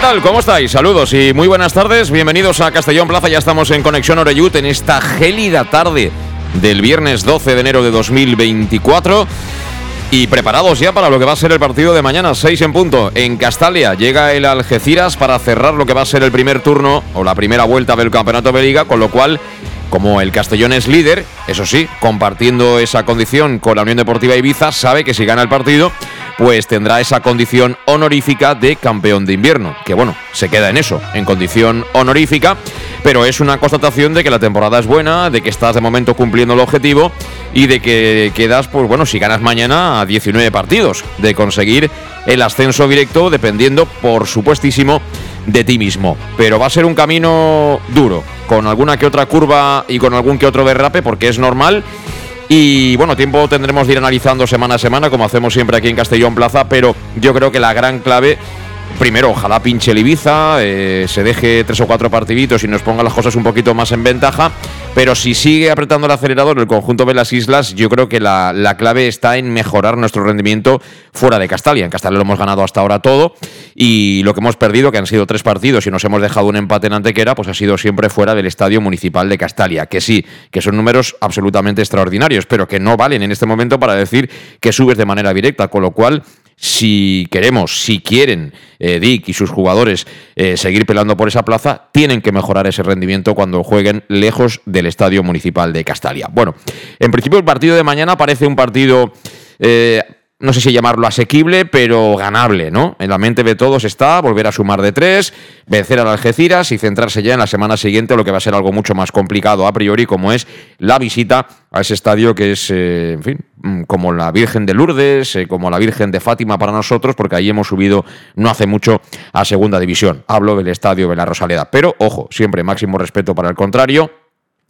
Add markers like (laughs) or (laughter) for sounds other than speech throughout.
Tal? ¿Cómo estáis? Saludos y muy buenas tardes. Bienvenidos a Castellón Plaza. Ya estamos en Conexión Oreyut en esta gélida tarde del viernes 12 de enero de 2024. Y preparados ya para lo que va a ser el partido de mañana, 6 en punto. En Castalia llega el Algeciras para cerrar lo que va a ser el primer turno o la primera vuelta del Campeonato de Liga, con lo cual como el Castellón es líder, eso sí, compartiendo esa condición con la Unión Deportiva Ibiza, sabe que si gana el partido pues tendrá esa condición honorífica de campeón de invierno. Que bueno, se queda en eso, en condición honorífica, pero es una constatación de que la temporada es buena, de que estás de momento cumpliendo el objetivo y de que quedas, pues bueno, si ganas mañana a 19 partidos, de conseguir el ascenso directo, dependiendo, por supuestísimo, de ti mismo. Pero va a ser un camino duro, con alguna que otra curva y con algún que otro derrape, porque es normal y bueno, tiempo tendremos de ir analizando semana a semana, como hacemos siempre aquí en Castellón Plaza, pero yo creo que la gran clave primero, ojalá pinche el Ibiza, eh, se deje tres o cuatro partiditos y nos ponga las cosas un poquito más en ventaja. Pero si sigue apretando el acelerador el conjunto de las islas, yo creo que la, clave está en mejorar nuestro rendimiento fuera de Castalia. En Castalia lo hemos ganado hasta ahora todo y lo que hemos perdido, que han sido tres partidos y nos hemos dejado un empate en Antequera, pues ha sido siempre fuera del Estadio Municipal de Castalia. Que sí, que son números absolutamente extraordinarios, pero que no valen en este momento para decir que subes de manera directa, con lo cual si queremos, si quieren eh, Dick y sus jugadores eh, seguir pelando por esa plaza, tienen que mejorar ese rendimiento cuando jueguen lejos del Estadio Municipal de Castalia. Bueno, en principio el partido de mañana parece un partido... Eh, no sé si llamarlo asequible, pero ganable, ¿no? En la mente de todos está volver a sumar de tres, vencer a Algeciras y centrarse ya en la semana siguiente, lo que va a ser algo mucho más complicado a priori, como es la visita a ese estadio que es, eh, en fin, mm, como la Virgen de Lourdes, eh, como la Virgen de Fátima para nosotros, porque ahí hemos subido no hace mucho a Segunda División. Hablo del estadio de la Rosaleda. Pero, ojo, siempre máximo respeto para el contrario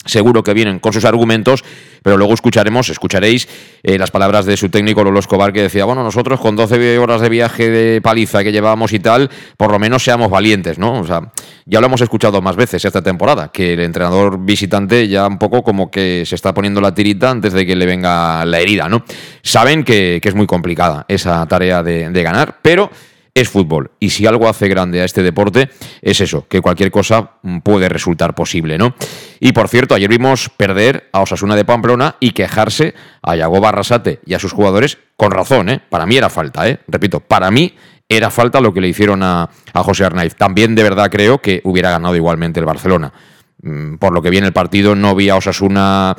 Seguro que vienen con sus argumentos, pero luego escucharemos, escucharéis eh, las palabras de su técnico Lolo Escobar que decía, bueno, nosotros con 12 horas de viaje de paliza que llevábamos y tal, por lo menos seamos valientes, ¿no? O sea, ya lo hemos escuchado más veces esta temporada, que el entrenador visitante ya un poco como que se está poniendo la tirita antes de que le venga la herida, ¿no? Saben que, es muy complicada esa tarea de ganar, pero es fútbol. Y si algo hace grande a este deporte, es eso, que cualquier cosa mm, puede resultar posible, ¿no? Y por cierto, ayer vimos perder a Osasuna de Pamplona y quejarse a Yago Barrasate y a sus jugadores con razón, ¿eh? Para mí era falta, ¿eh? Repito, para mí era falta lo que le hicieron a, a José Arnaiz. También de verdad creo que hubiera ganado igualmente el Barcelona. Mm, por lo que viene el partido, no vi a Osasuna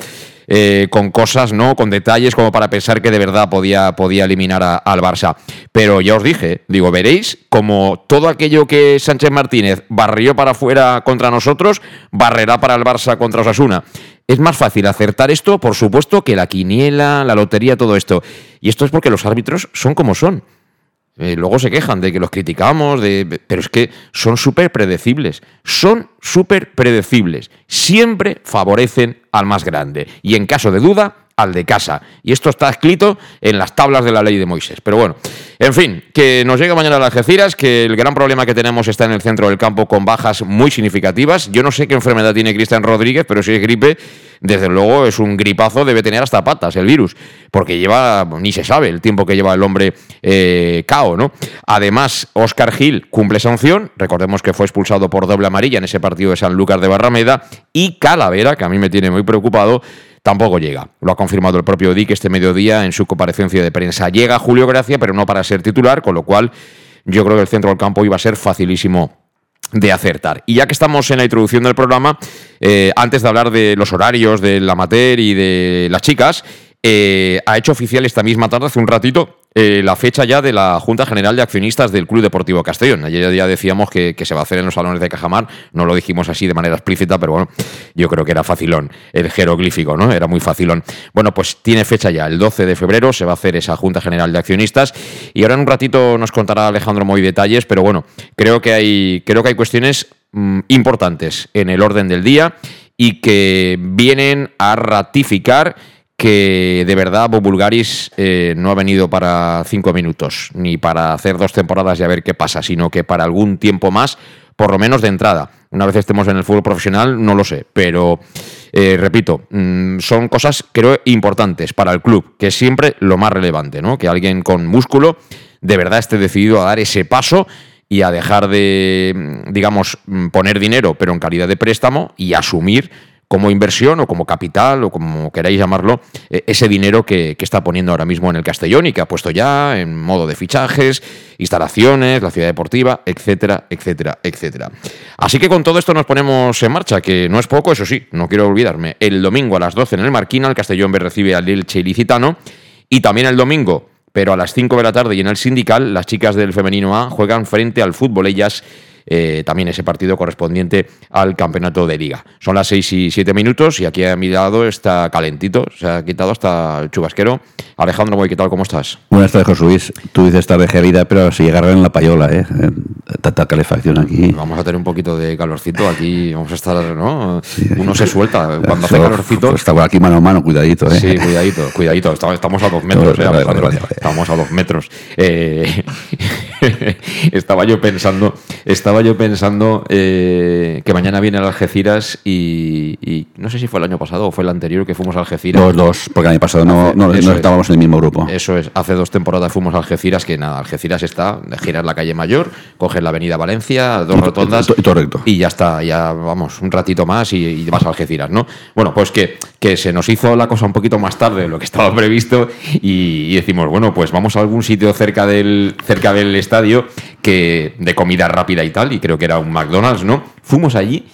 eh, con cosas, ¿no? Con detalles como para pensar que de verdad podía, podía eliminar al Barça. Pero ya os dije, digo, veréis como todo aquello que Sánchez Martínez barrió para afuera contra nosotros, barrerá para el Barça contra Osasuna. Es más fácil acertar esto, por supuesto, que la quiniela, la lotería, todo esto. Y esto es porque los árbitros son como son. Eh, luego se quejan de que los criticamos, de, pero es que son súper predecibles. Son súper predecibles. Siempre favorecen al más grande. Y en caso de duda, al de casa. Y esto está escrito en las tablas de la ley de Moisés. Pero bueno, en fin, que nos llega mañana a las Algeciras, que el gran problema que tenemos está en el centro del campo con bajas muy significativas. Yo no sé qué enfermedad tiene Cristian Rodríguez, pero si es gripe, desde luego es un gripazo, debe tener hasta patas el virus, porque lleva, ni se sabe el tiempo que lleva el hombre eh, cao, ¿no? Además, Oscar Gil cumple sanción, recordemos que fue expulsado por doble amarilla en ese partido de San Lucas de Barrameda, y Calavera, que a mí me tiene muy preocupado, tampoco llega. Lo ha confirmado el propio Dick este mediodía en su comparecencia de prensa. Llega Julio Gracia, pero no para ser titular, con lo cual yo creo que el centro del campo iba a ser facilísimo de acertar. Y ya que estamos en la introducción del programa, eh, antes de hablar de los horarios del amateur y de las chicas, eh, ha hecho oficial esta misma tarde, hace un ratito, eh, la fecha ya de la Junta General de Accionistas del Club Deportivo Castellón. Ayer ya decíamos que, se va a hacer en los salones de Cajamar, no lo dijimos así de manera explícita, pero bueno, yo creo que era facilón, el jeroglífico, ¿no? Era muy facilón. Bueno, pues tiene fecha ya, el 12 de febrero se va a hacer esa Junta General de Accionistas y ahora en un ratito nos contará Alejandro muy detalles, pero bueno, creo que hay, creo que hay cuestiones mm, importantes en el orden del día y que vienen a ratificar que de verdad Bob Bulgaris eh, no ha venido para cinco minutos, ni para hacer dos temporadas y a ver qué pasa, sino que para algún tiempo más, por lo menos de entrada. Una vez estemos en el fútbol profesional, no lo sé, pero eh, repito, mm, son cosas creo importantes para el club, que es siempre lo más relevante, ¿no? Que alguien con músculo de verdad esté decidido a dar ese paso y a dejar de, digamos, mm, poner dinero, pero en calidad de préstamo y asumir como inversión o como capital o como queráis llamarlo, eh, ese dinero que, está poniendo ahora mismo en el Castellón y que ha puesto ya en modo de fichajes, instalaciones, la ciudad deportiva, etcétera, etcétera, etcétera. Así que con todo esto nos ponemos en marcha, que no es poco, eso sí, no quiero olvidarme. El domingo a las 12 en el Marquina, el Castellón B recibe al Elche Ilicitano y también el domingo pero a las 5 de la tarde y en el sindical, las chicas del femenino A juegan frente al fútbol ellas eh, también ese partido correspondiente al campeonato de liga. Son las 6 y 7 minutos y aquí a mi lado está calentito, se ha quitado hasta el chubasquero. Alejandro ¿qué tal? ¿Cómo estás? Buenas tardes, José Luis. Tú dices tarde gelida, pero si llegar en la payola, ¿eh? Tanta calefacción aquí. Vamos a tener un poquito de calorcito aquí, vamos a estar, ¿no? Uno se suelta cuando hace calorcito. Pues está aquí mano a mano, cuidadito, ¿eh? Sí, cuidadito, cuidadito. Estamos a dos metros, ¿eh? Estamos a dos metros. Eh, (laughs) estaba yo pensando, estaba yo pensando eh, que mañana viene el Algeciras y, no sé si fue el año pasado o fue el anterior que fuimos a Algeciras. Dos, dos, porque el año pasado no, no, estábamos en el mismo grupo. Eso es, hace dos temporadas fuimos a Algeciras, que nada, Algeciras está, de girar la calle Mayor, coger la avenida Valencia, dos rotondas y, y ya está, ya vamos, un ratito más y, vas a Algeciras, ¿no? Bueno, pues que, que se nos hizo la cosa un poquito más tarde de lo que (laughs) estaba previsto y, decimos, bueno, pues vamos a algún sitio cerca del, cerca del estadio que de comida rápida y tal, y creo que era un McDonald's, ¿no? Fuimos allí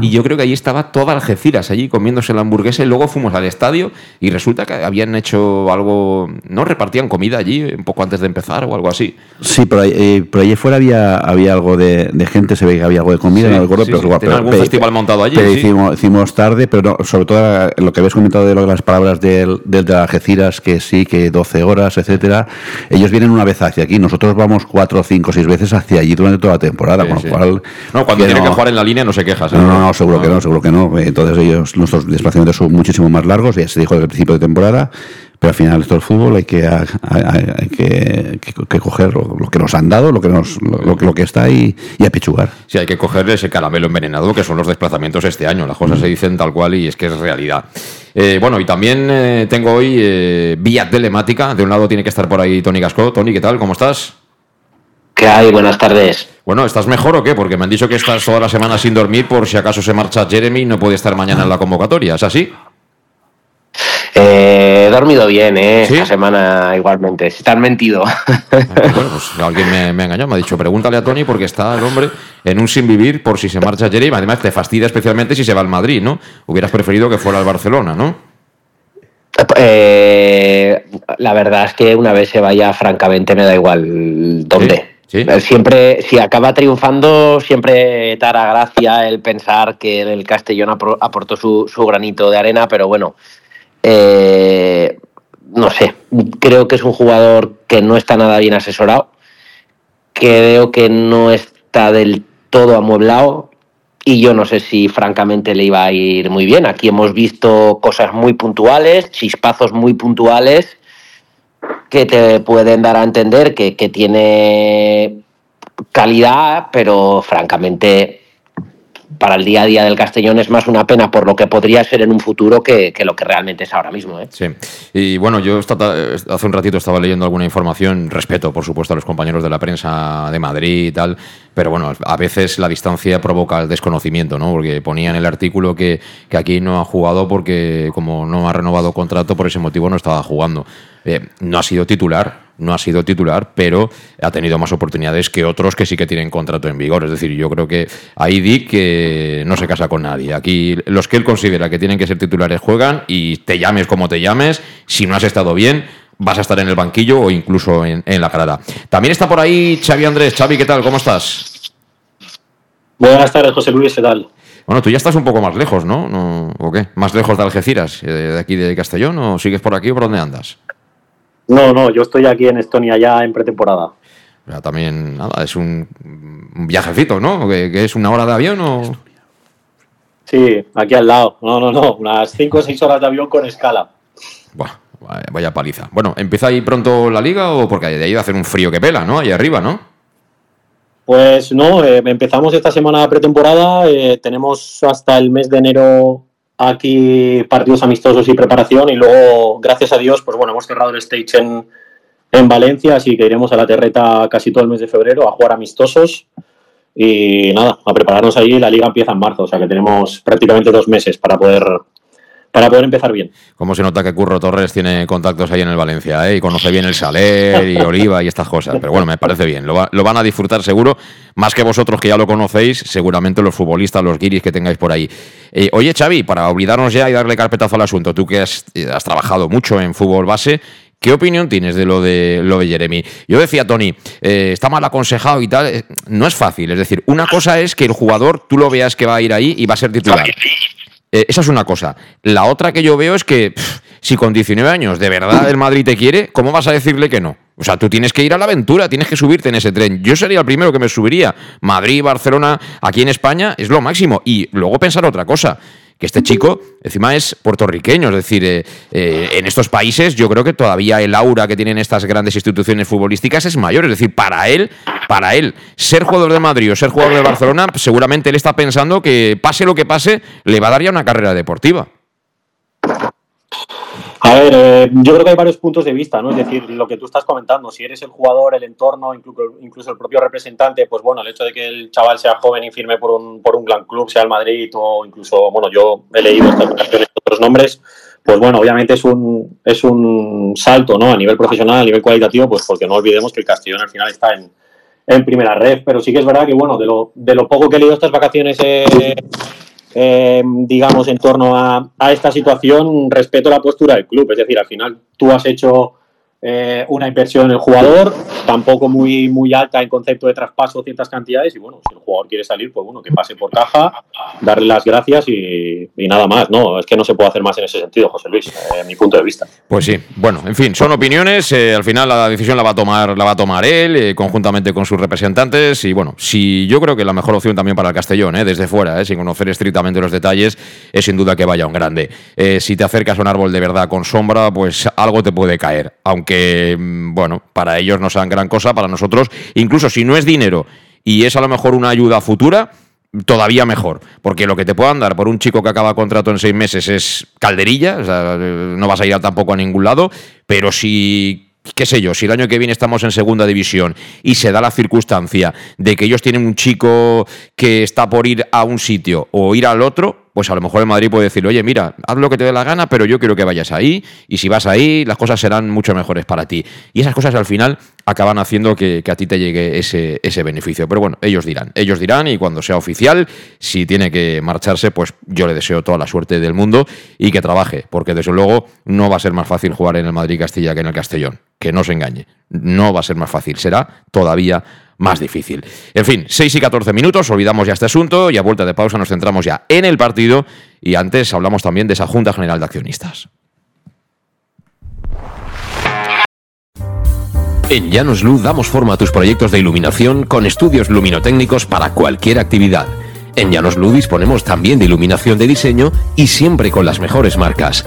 y, yo creo que allí estaba toda Algeciras, allí comiéndose la hamburguesa y luego fuimos al estadio y resulta que habían hecho algo, ¿no? Repartían comida allí un poco antes de empezar o algo así. Sí, pero, eh, pero allí fuera había, había algo de, gente, se ve que había algo de comida, no recuerdo, pero, igual, algún festival montado allí. hicimos, tarde, pero sobre todo lo que habéis comentado de, las palabras del, del de Algeciras, que sí, que 12 horas, etcétera, ellos vienen una vez hacia aquí, nosotros vamos cuatro, cinco, seis veces hacia allí durante toda la temporada, con lo cual... No, cuando tienen que jugar en la línea no se quejas. ¿eh? No, no, seguro que no, seguro que no. Entonces ellos, nuestros desplazamientos son muchísimo más largos, ya se dijo desde el principio de temporada, pero al final esto es fútbol, hay que, hay, que, que, coger lo, que nos han dado, lo que, nos, lo, lo que está ahí y apechugar. Sí, hay que coger ese caramelo envenenado que son los desplazamientos este año. Las cosas se dicen tal cual y es que es realidad. Eh, bueno, y también eh, tengo hoy eh, vía telemática. De un lado tiene que estar por ahí Tony Gasco. Tony, ¿qué tal? ¿Cómo estás? ¿Qué hay? Buenas tardes. Bueno, ¿estás mejor o qué? Porque me han dicho que estás toda la semana sin dormir por si acaso se marcha Jeremy y no puede estar mañana en la convocatoria. ¿Es así? Eh, he dormido bien, ¿eh? Esta semana igualmente. Si te han mentido. bueno, pues alguien me, me, ha engañado. Me ha dicho, pregúntale a Tony porque está el hombre en un sin vivir por si se marcha Jeremy. Además, te fastidia especialmente si se va al Madrid, ¿no? Hubieras preferido que fuera al Barcelona, ¿no? Eh, la verdad es que una vez se vaya, francamente, me da igual dónde. Eh, siempre, si acaba triunfando, siempre te gracia el pensar que el Castellón aportó su, granito de arena, pero bueno, eh, no sé, creo que es un jugador que no está nada bien asesorado, creo que no está del todo amueblado y yo no sé si francamente le iba a ir muy bien. Aquí hemos visto cosas muy puntuales, chispazos muy puntuales que te pueden dar a entender que, tiene calidad, pero francamente para el día a día del Castellón es más una pena por lo que podría ser en un futuro que, lo que realmente es ahora mismo. ¿eh? Sí, y bueno, yo hace un ratito estaba leyendo alguna información, respeto por supuesto a los compañeros de la prensa de Madrid y tal, pero bueno, a veces la distancia provoca el desconocimiento, ¿no? Porque ponía en el artículo que, que aquí no ha jugado porque como no ha renovado contrato, por ese motivo no estaba jugando. Eh, no ha sido titular, no ha sido titular, pero ha tenido más oportunidades que otros que sí que tienen contrato en vigor. Es decir, yo creo que ahí Dick que no se casa con nadie. Aquí los que él considera que tienen que ser titulares juegan y te llames como te llames, si no has estado bien, vas a estar en el banquillo o incluso en, la grada. También está por ahí Xavi Andrés. Xavi, ¿qué tal? ¿Cómo estás? Buenas tardes, José Luis, ¿qué tal? Bueno, tú ya estás un poco más lejos, ¿no? ¿O qué? ¿Más lejos de Algeciras, eh, de aquí de Castellón, o sigues por aquí o por dónde andas? No, no, yo estoy aquí en Estonia ya en pretemporada. también, nada, es un, viajecito, ¿no? ¿Que, es una hora de avión o...? Sí, aquí al lado. No, no, no, unas 5 o 6 horas de avión con escala. Buah, vaya paliza. Bueno, ¿empieza ahí pronto la liga o porque de ahí a hacer un frío que pela, ¿no? Ahí arriba, ¿no? Pues no, eh, empezamos esta semana pretemporada, eh, tenemos hasta el mes de enero aquí partidos amistosos y preparación y luego, gracias a Dios, pues bueno, hemos cerrado el stage en, en Valencia, así que iremos a la terreta casi todo el mes de febrero a jugar amistosos y nada, a prepararnos ahí. La liga empieza en marzo, o sea que tenemos prácticamente dos meses para poder para poder empezar bien. ¿Cómo se nota que Curro Torres tiene contactos ahí en el Valencia eh? y conoce bien el Saler y Oliva y estas cosas? Pero bueno, me parece bien. Lo, van a disfrutar seguro, más que vosotros que ya lo conocéis, seguramente los futbolistas, los guiris que tengáis por ahí. Eh, oye, Xavi, para olvidarnos ya y darle carpetazo al asunto, tú que has, eh, trabajado mucho en fútbol base, ¿Qué opinión tienes de lo de lo de Jeremy? Yo decía, Tony, está mal aconsejado y tal. No es fácil. Es decir, una cosa es que el jugador tú lo veas que va a ir ahí y va a ser titular. Eh, esa es una cosa. La otra que yo veo es que si con 19 años de verdad el Madrid te quiere, ¿cómo vas a decirle que no? O sea, tú tienes que ir a la aventura, tienes que subirte en ese tren. Yo sería el primero que me subiría. Madrid, Barcelona, aquí en España es lo máximo. Y luego pensar otra cosa que este chico encima es puertorriqueño, es decir, eh, eh, en estos países yo creo que todavía el aura que tienen estas grandes instituciones futbolísticas es mayor, es decir, para él, para él, ser jugador de Madrid o ser jugador de Barcelona, seguramente él está pensando que pase lo que pase, le va a dar ya una carrera deportiva. A ver, eh, yo creo que hay varios puntos de vista, ¿no? Es decir, lo que tú estás comentando, si eres el jugador, el entorno, incluso, el propio representante, pues bueno, el hecho de que el chaval sea joven y firme por un, por un gran club, sea el Madrid o incluso, bueno, yo he leído estas otros nombres, pues bueno, obviamente es un, es un salto, ¿no? A nivel profesional, a nivel cualitativo, pues porque no olvidemos que el Castellón al final está en, en primera red, pero sí que es verdad que, bueno, de lo, de lo poco que he leído estas vacaciones eh, eh, digamos, en torno a, a, esta situación, respeto la postura del club. Es decir, al final tú has hecho eh, una inversión en el jugador, tampoco muy, muy alta en concepto de traspaso ciertas cantidades y bueno, si el jugador quiere salir, pues bueno, que pase por caja, darle las gracias y, nada más, ¿no? Es que no se puede hacer más en ese sentido, José Luis, eh, mi punto de vista. Pues sí, bueno, en fin, son opiniones, eh, al final la decisión la va a tomar, la va a tomar él, conjuntamente con sus representantes y bueno, si yo creo que la mejor opción también para el Castellón, desde fuera, sin conocer estrictamente los detalles, es sin duda que vaya un grande. si te acercas a un árbol de verdad con sombra, pues algo te puede caer, aunque que, mm, bueno, para ellos no sean gran cosa, para nosotros, incluso si no es dinero y es a lo mejor una ayuda futura, todavía mejor, porque lo que te puedan dar por un chico que acaba contrato en seis meses es calderilla, o sea, no vas a ir tampoco a ningún lado, pero si qué sé yo, si el año que viene estamos en segunda división y se da la circunstancia de que ellos tienen un chico que está por ir a un sitio o ir al otro, pues a lo mejor el Madrid puede decir, oye, mira, haz lo que te dé la gana, pero yo quiero que vayas ahí, y si vas ahí, las cosas serán mucho mejores para ti. Y esas cosas al final acaban haciendo que, a ti te llegue ese, ese, beneficio. Pero bueno, ellos dirán, ellos dirán, y cuando sea oficial, si tiene que marcharse, pues yo le deseo toda la suerte del mundo y que trabaje, porque desde luego no va a ser más fácil jugar en el Madrid-Castilla que en el Castellón. Que no se engañe, no va a ser más fácil, será todavía más difícil. En fin, 6 y 14 minutos, olvidamos ya este asunto y a vuelta de pausa nos centramos ya en el partido y antes hablamos también de esa Junta General de Accionistas. En Llanos Luz damos forma a tus proyectos de iluminación con estudios luminotécnicos para cualquier actividad. En Llanos Luz disponemos también de iluminación de diseño y siempre con las mejores marcas.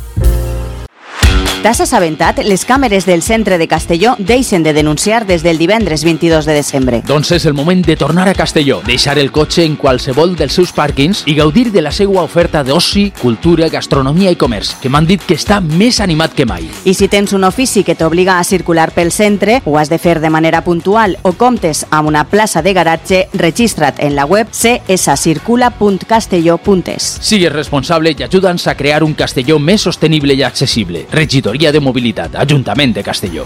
T'has assabentat? Les càmeres del centre de Castelló deixen de denunciar des del divendres 22 de desembre. Doncs és el moment de tornar a Castelló, deixar el cotxe en qualsevol dels seus pàrquings i gaudir de la seva oferta d'oci, cultura, gastronomia i comerç, que m'han dit que està més animat que mai. I si tens un ofici que t'obliga a circular pel centre, ho has de fer de manera puntual o comptes amb una plaça de garatge, registra't en la web cscircula.castelló.es. Sigues responsable i ajuda'ns a crear un Castelló més sostenible i accessible. De Mobilitat, Ajuntament de Castelló.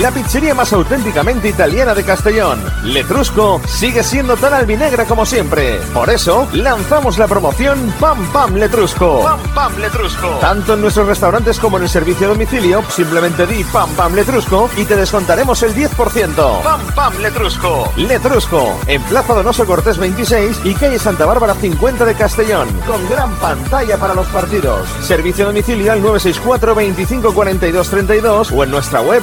La pizzería más auténticamente italiana de Castellón, Letrusco, sigue siendo tan albinegra como siempre. Por eso, lanzamos la promoción Pam Pam Letrusco. Pam Pam Letrusco. Tanto en nuestros restaurantes como en el servicio a domicilio, simplemente di Pam Pam Letrusco y te descontaremos el 10%. Pam Pam Letrusco. Letrusco, en Plaza Donoso Cortés 26 y calle Santa Bárbara 50 de Castellón, con gran pantalla para los partidos. Servicio a domicilio al 964 25 42 32 o en nuestra web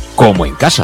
como en casa.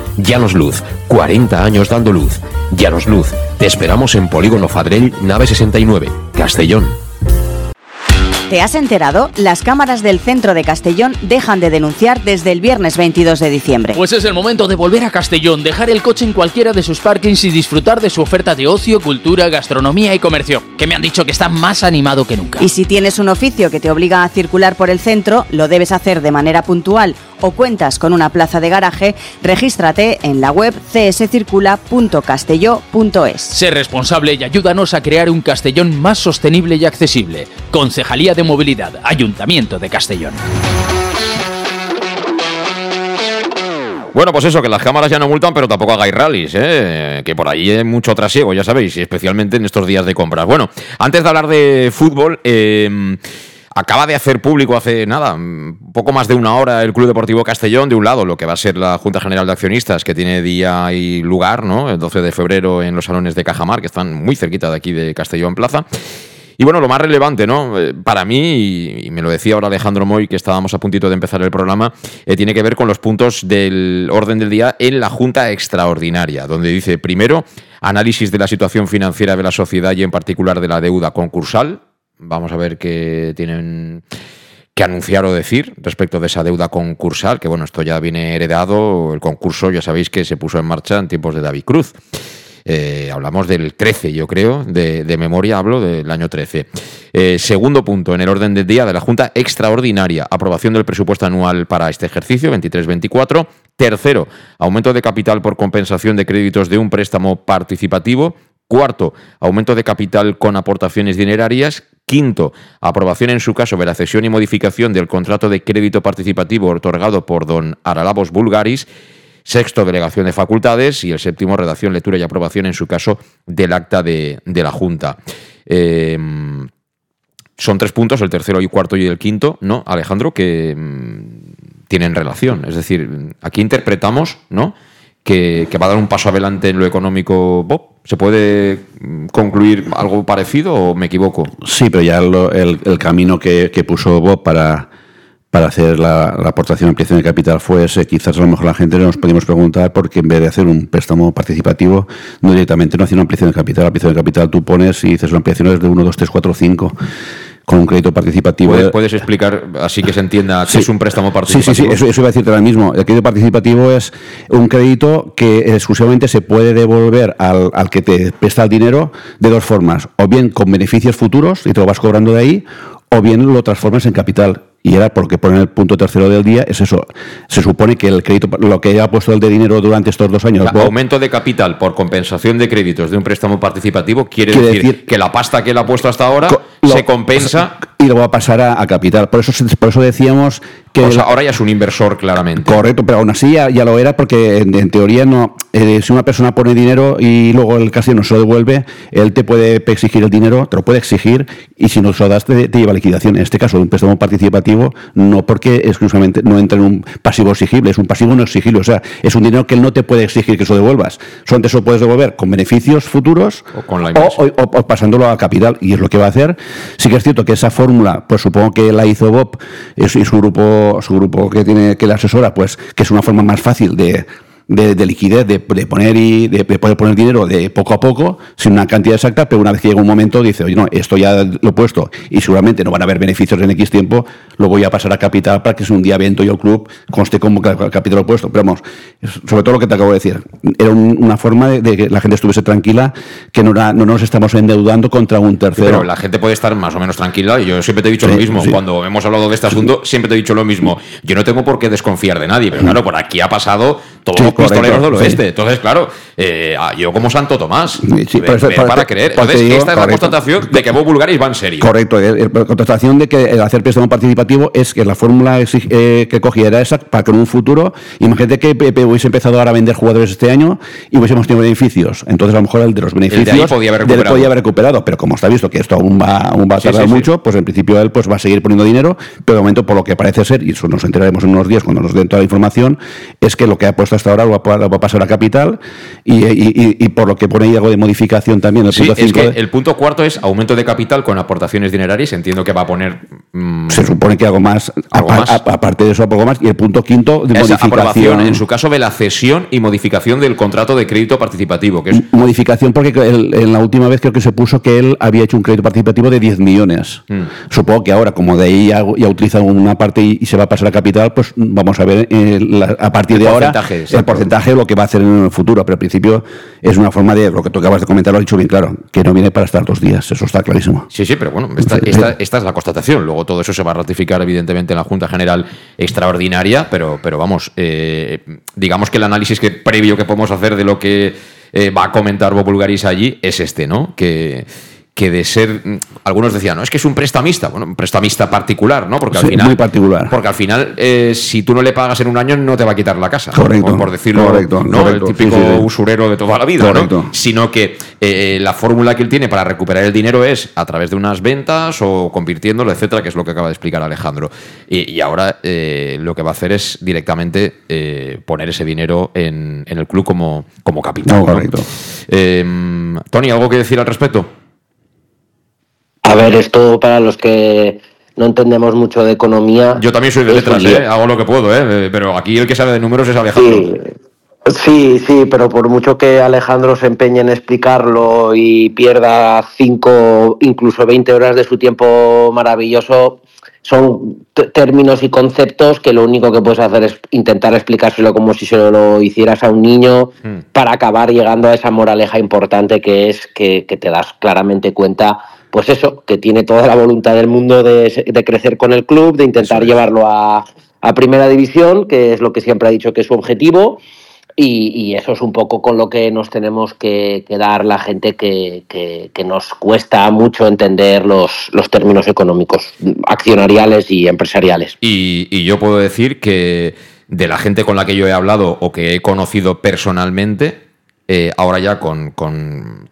Llanos Luz, 40 años dando luz. Llanos Luz, te esperamos en Polígono Fadrell, nave 69, Castellón. ¿Te has enterado? Las cámaras del centro de Castellón dejan de denunciar desde el viernes 22 de diciembre. Pues es el momento de volver a Castellón, dejar el coche en cualquiera de sus parkings y disfrutar de su oferta de ocio, cultura, gastronomía y comercio, que me han dicho que está más animado que nunca. Y si tienes un oficio que te obliga a circular por el centro, lo debes hacer de manera puntual o cuentas con una plaza de garaje, regístrate en la web cscircula.castelló.es. Sé responsable y ayúdanos a crear un Castellón más sostenible y accesible. Concejalía de Movilidad, Ayuntamiento de Castellón. Bueno, pues eso, que las cámaras ya no multan, pero tampoco hagáis rallies, ¿eh? que por ahí hay mucho trasiego, ya sabéis, y especialmente en estos días de compras. Bueno, antes de hablar de fútbol, eh, acaba de hacer público hace nada, poco más de una hora, el Club Deportivo Castellón, de un lado, lo que va a ser la Junta General de Accionistas, que tiene día y lugar, ¿no? El 12 de febrero en los salones de Cajamar, que están muy cerquita de aquí de Castellón Plaza. Y bueno, lo más relevante, ¿no? Eh, para mí, y me lo decía ahora Alejandro Moy, que estábamos a puntito de empezar el programa, eh, tiene que ver con los puntos del orden del día en la Junta Extraordinaria, donde dice, primero, análisis de la situación financiera de la sociedad y en particular de la deuda concursal. Vamos a ver qué tienen que anunciar o decir respecto de esa deuda concursal, que bueno, esto ya viene heredado, el concurso ya sabéis que se puso en marcha en tiempos de David Cruz. Eh, hablamos del 13, yo creo, de, memoria hablo del año 13. Eh, segundo punto en el orden del día de la Junta Extraordinaria, aprobación del presupuesto anual para este ejercicio 23-24. Tercero, aumento de capital por compensación de créditos de un préstamo participativo. Cuarto, aumento de capital con aportaciones dinerarias. Quinto, aprobación en su caso de la cesión y modificación del contrato de crédito participativo otorgado por don Aralabos Bulgaris. Sexto, delegación de facultades. Y el séptimo, redacción, lectura y aprobación, en su caso, del acta de, la Junta. Em, son tres puntos, el tercero y cuarto y el quinto, ¿no, Alejandro? Que mm, tienen relación. Es decir, aquí interpretamos, ¿no? Que, va a dar un paso adelante en lo económico Bob. ¿Se puede mm, concluir algo parecido o me equivoco? Sí, pero ya el, camino que, puso Bob para, para hacer la, aportación a ampliación de capital fue ese. Quizás a lo mejor la gente nos podemos preguntar por qué en vez de hacer un préstamo participativo, no directamente no hace una ampliación de capital. La ampliación de capital tú pones y dices una ampliación es de 1, 2, 3, 4, 5 con un crédito participativo. ¿Puedes, explicar así que se entienda qué es un préstamo participativo? Sí, sí, sí, eso, iba a decirte ahora mismo. El crédito participativo es un crédito que exclusivamente se puede devolver al, al que te presta el dinero de dos formas. O bien con beneficios futuros y te lo vas cobrando de ahí, o bien lo transformas en capital y era porque pone el punto tercero del día, es eso. Se supone que el crédito, lo que ha puesto el de dinero durante estos dos años. aumento de capital por compensación de créditos de un préstamo participativo quiere, decir, que la pasta que él ha puesto hasta ahora se compensa. Y luego va a pasar a, capital. Por eso, por eso decíamos que. ahora ya es un inversor, claramente. Correcto, pero aún así ya, lo era porque en, teoría no. Eh, si una persona pone dinero y luego el casino no se lo devuelve, él te puede exigir el dinero, te lo puede exigir y si no se lo das te, te lleva liquidación. En este caso, un préstamo participativo no porque exclusivamente no entra en un pasivo exigible, es un pasivo no exigible, o sea, es un dinero que él no te puede exigir que eso devuelvas. Solamente eso lo puedes devolver con beneficios futuros o, pasándolo a capital, y es lo que va a hacer. Sí que es cierto que esa fórmula, pues supongo que la hizo Bob y su grupo, su grupo que tiene que la asesora, pues que es una forma más fácil de de, liquidez, de, poner y de, poder poner dinero de poco a poco, sin una cantidad exacta, pero una vez que llega un momento dice, oye, no, esto ya lo he puesto y seguramente no van a haber beneficios en X tiempo, lo voy a pasar a capital para que si un día evento yo el club conste como capital opuesto. Pero vamos, sobre todo lo que te acabo de decir, era una forma de, que la gente estuviese tranquila, que no, no nos estamos endeudando contra un tercero. pero la gente puede estar más o menos tranquila y yo siempre te he dicho lo mismo. Cuando hemos hablado de este asunto, siempre te he dicho lo mismo. Yo no tengo por qué desconfiar de nadie, pero claro, por aquí ha pasado todo pistoleros del oeste. Entonces, claro, eh, ah, yo como Santo Tomás, para creer. Entonces, esta es la constatación de que Bob Bulgaris va en serio. Correcto, la constatación de que el hacer préstamo participativo es que la fórmula eh, que cogía era esa para que en un futuro, imagínate que Pepe hubiese empezado ahora a vender jugadores este año y hubiésemos tenido beneficios. Entonces, a lo mejor el de los beneficios podía, haber recuperado. podía haber recuperado. Pero como está visto que esto aún va, aún va a tardar mucho, pues en principio él pues va a seguir poniendo dinero, pero de momento, por lo que parece ser, y eso nos enteraremos en unos días cuando nos den toda la información, es que lo que ha puesto hasta ahora ahora va, a pasar a capital y, por lo que pone ahí algo de modificación también. El punto es que el punto cuarto es aumento de capital con aportaciones dinerarias. Entiendo que va a poner. Mm, se supone que algo más, aparte de eso, algo más. Y el punto quinto de modificación. en su caso, de la cesión y modificación del contrato de crédito participativo. Que es... Modificación porque en la última vez creo que se puso que él había hecho un crédito participativo de 10 millones. Mm. Supongo que ahora, como de ahí ya, utiliza una parte y, se va a pasar a capital, pues vamos a ver eh, a partir de ahora el porcentaje lo que va a hacer en el futuro. Pero al principio es una forma de, lo que tú acabas de comentar, lo has dicho bien claro, que no viene para estar dos días. Eso está clarísimo. Sí, sí, pero bueno, esta, esta, es la constatación. Luego todo eso se va a ratificar, evidentemente, en la Junta General Extraordinaria, pero, pero vamos, eh, digamos que el análisis que, previo que podemos hacer de lo que eh, va a comentar Bob Bulgaris allí es este, ¿no? Que que de ser mm, algunos decían no es que es un prestamista bueno un prestamista particular no porque al final muy particular. porque al final eh, si tú no le pagas en un año no te va a quitar la casa correcto por, decirlo correcto, no el típico usurero de toda la vida ¿no? sino que eh, la fórmula que él tiene para recuperar el dinero es a través de unas ventas o convirtiéndolo etcétera que es lo que acaba de explicar Alejandro. Y, ahora eh, lo que va a hacer es directamente poner ese dinero en, el club como como capital correcto. Em, Tony algo que decir al respecto a ver, esto para los que no entendemos mucho de economía. Yo también soy de letras, ¿eh? hago lo que puedo, ¿eh? pero aquí el que sabe de números es Alejandro. Sí, sí, pero por mucho que Alejandro se empeñe en explicarlo y pierda cinco, incluso 20 horas de su tiempo maravilloso, son términos y conceptos que lo único que puedes hacer es intentar explicárselo como si se lo hicieras a un niño hmm. para acabar llegando a esa moraleja importante que es que, que te das claramente cuenta pues eso, que tiene toda la voluntad del mundo de, crecer con el club, de intentar llevarlo a, primera división, que es lo que siempre ha dicho que es su objetivo. Y, eso es un poco con lo que nos tenemos que, dar la gente que, nos cuesta mucho entender los, los términos económicos, accionariales y empresariales. y yo puedo decir que de la gente con la que yo he hablado o que he conocido personalmente, eh, ahora ya con,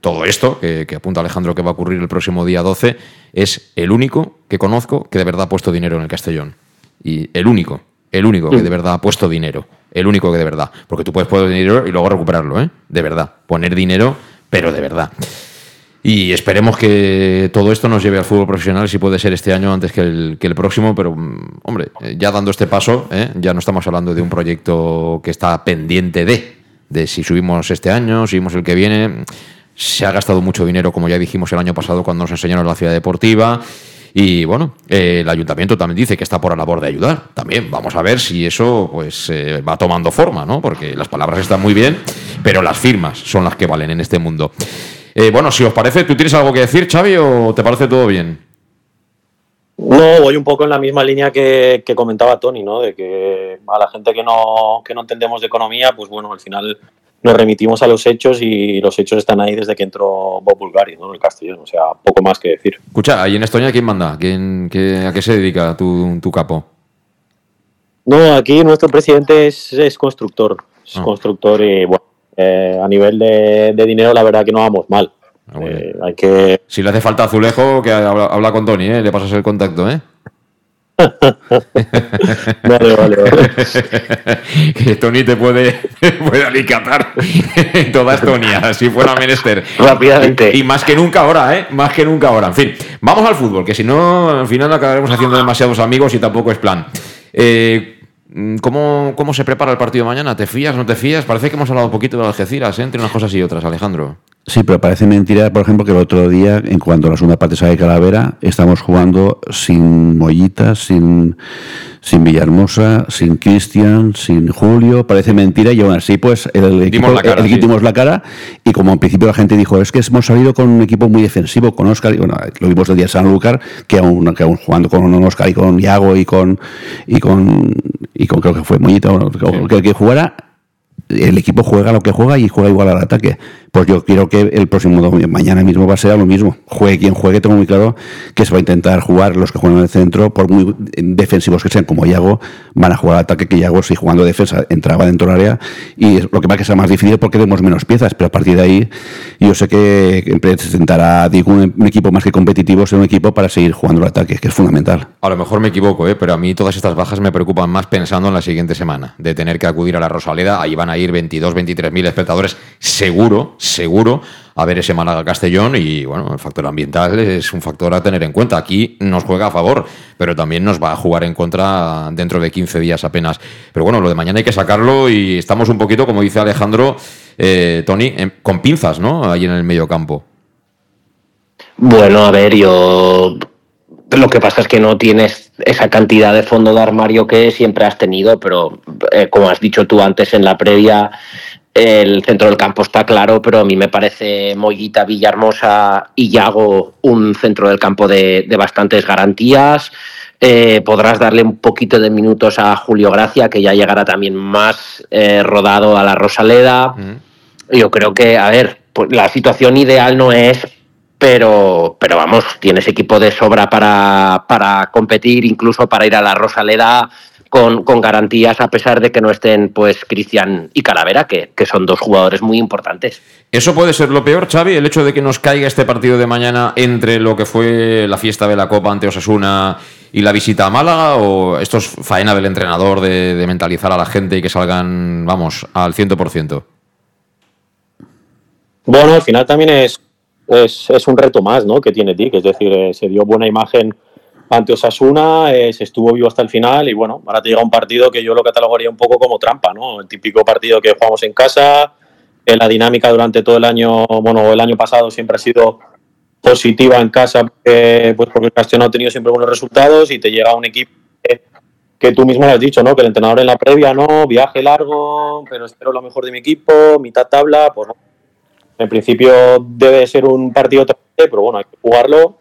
todo esto que, apunta Alejandro que va a ocurrir el próximo día 12, es el único que conozco que de verdad ha puesto dinero en el Castellón. Y el único, el único que de verdad ha puesto dinero. El único que de verdad. Porque tú puedes poner dinero y luego recuperarlo, ¿eh? De verdad. Poner dinero, pero de verdad. Y esperemos que todo esto nos lleve al fútbol profesional, si puede ser este año antes que el, que el próximo, pero mm, hombre, ya dando este paso, ¿eh? ya no estamos hablando de un proyecto que está pendiente de, de si subimos este año, subimos el que viene. Se ha gastado mucho dinero, como ya dijimos el año pasado cuando nos enseñaron la ciudad deportiva. Y bueno, eh, el ayuntamiento también dice que está por la labor de ayudar. También vamos a ver si eso pues eh, va tomando forma, ¿no? Porque las palabras están muy bien, pero las firmas son las que valen en este mundo. Eh, bueno, si os parece, ¿tú tienes algo que decir, Xavi, o te parece todo bien? No, voy un poco en la misma línea que, comentaba Tony, ¿no? De que a la gente que no, que no entendemos de economía, pues bueno, al final nos remitimos a los hechos y los hechos están ahí desde que entró Bob Bulgari, ¿no? El Castellón, o sea, poco más que decir. Escucha, ¿ahí en Estonia quién manda? ¿Quién, ¿A qué se dedica tu, tu capo? No, aquí nuestro presidente es, es constructor, es ah. constructor y bueno, eh, a nivel de, de dinero la verdad que no vamos mal. Ah, eh, hay que... Si le hace falta azulejo, que habla, con Tony, ¿eh? le pasas el contacto, ¿eh? (laughs) vale, vale, vale. (laughs) que Tony te puede, (laughs) puede alicatar en toda Estonia, si fuera menester. Rápidamente. Y, más que nunca ahora, ¿eh? Más que nunca ahora. En fin, vamos al fútbol, que si no, al final acabaremos haciendo demasiados amigos y tampoco es plan. Eh, ¿Cómo, ¿Cómo se prepara el partido mañana? ¿Te fías, no te fías? Parece que hemos hablado un poquito de Algeciras, ¿eh? entre unas cosas y otras, Alejandro. Sí, pero parece mentira, por ejemplo, que el otro día, en cuanto a la segunda parte de Calavera, estamos jugando sin Mollitas, sin, sin Villahermosa, sin Cristian, sin Julio. Parece mentira y aún así, pues, el, equipo, la cara, dimos la cara. Y como en principio la gente dijo, es que hemos salido con un equipo muy defensivo, con Oscar, y bueno, lo vimos el día de Sanlúcar, que aún, que aún jugando con Oscar y con Iago y con, y con, y con creo que fue Mollita, que, que jugara el equipo juega lo que juega y juega igual al ataque. Pues yo quiero que el próximo domingo, mañana mismo va a ser lo mismo. Juegue quien juegue, tengo muy claro que se va a intentar jugar los que juegan en el centro, por muy defensivos que sean, como Yago, van a jugar al ataque que Yago, si jugando defensa entraba dentro del área, y lo que va a que sea más difícil porque tenemos menos piezas, pero a partir de ahí yo sé que presentará digo, un, equipo más que competitivo, ser un equipo para seguir jugando el ataque, que es fundamental. A lo mejor me equivoco, ¿eh? pero a mí todas estas bajas me preocupan más pensando en la siguiente semana, de tener que acudir a la Rosaleda, ahí van a ir 22, 23 mil espectadores, seguro, seguro, a ver ese Málaga-Castellón y bueno, el factor ambiental es un factor a tener en cuenta. Aquí nos juega a favor, pero también nos va a jugar en contra dentro de 15 días apenas. Pero bueno, lo de mañana hay que sacarlo y estamos un poquito, como dice Alejandro, eh, Tony, con pinzas, ¿no? Ahí en el medio campo. Bueno, a ver, yo lo que pasa es que no tienes esa cantidad de fondo de armario que siempre has tenido, pero eh, como has dicho tú antes en la previa, el centro del campo está claro, pero a mí me parece Mollita, Villahermosa y Yago un centro del campo de, bastantes garantías. Eh, podrás darle un poquito de minutos a Julio Gracia, que ya llegará también más eh, rodado a la Rosaleda. Yo creo que, a ver, pues la situación ideal no es, pero, pero vamos, tienes equipo de sobra para, para competir, incluso para ir a la Rosaleda con, garantías, a pesar de que no estén pues Cristian y Calavera, que, son dos jugadores muy importantes. ¿Eso puede ser lo peor, Xavi? El hecho de que nos caiga este partido de mañana entre lo que fue la fiesta de la Copa ante Osasuna y la visita a Málaga, o esto es faena del entrenador de, de mentalizar a la gente y que salgan, vamos, al 100%? Bueno, al final también es, es, es un reto más ¿no? que tiene TIC, es decir, eh, se dio buena imagen ante Osasuna, eh, se estuvo vivo hasta el final y bueno, ahora te llega un partido que yo lo catalogaría un poco como trampa, ¿no? El típico partido que jugamos en casa, la dinámica durante todo el año, bueno, el año pasado siempre ha sido positiva en casa pues porque el Castellón ha tenido siempre buenos resultados y te llega un equipo que, tú mismo has dicho, ¿no? Que el entrenador en la previa, ¿no? Viaje largo, pero espero lo mejor de mi equipo, mitad tabla, pues En principio debe ser un partido, pero bueno, hay que jugarlo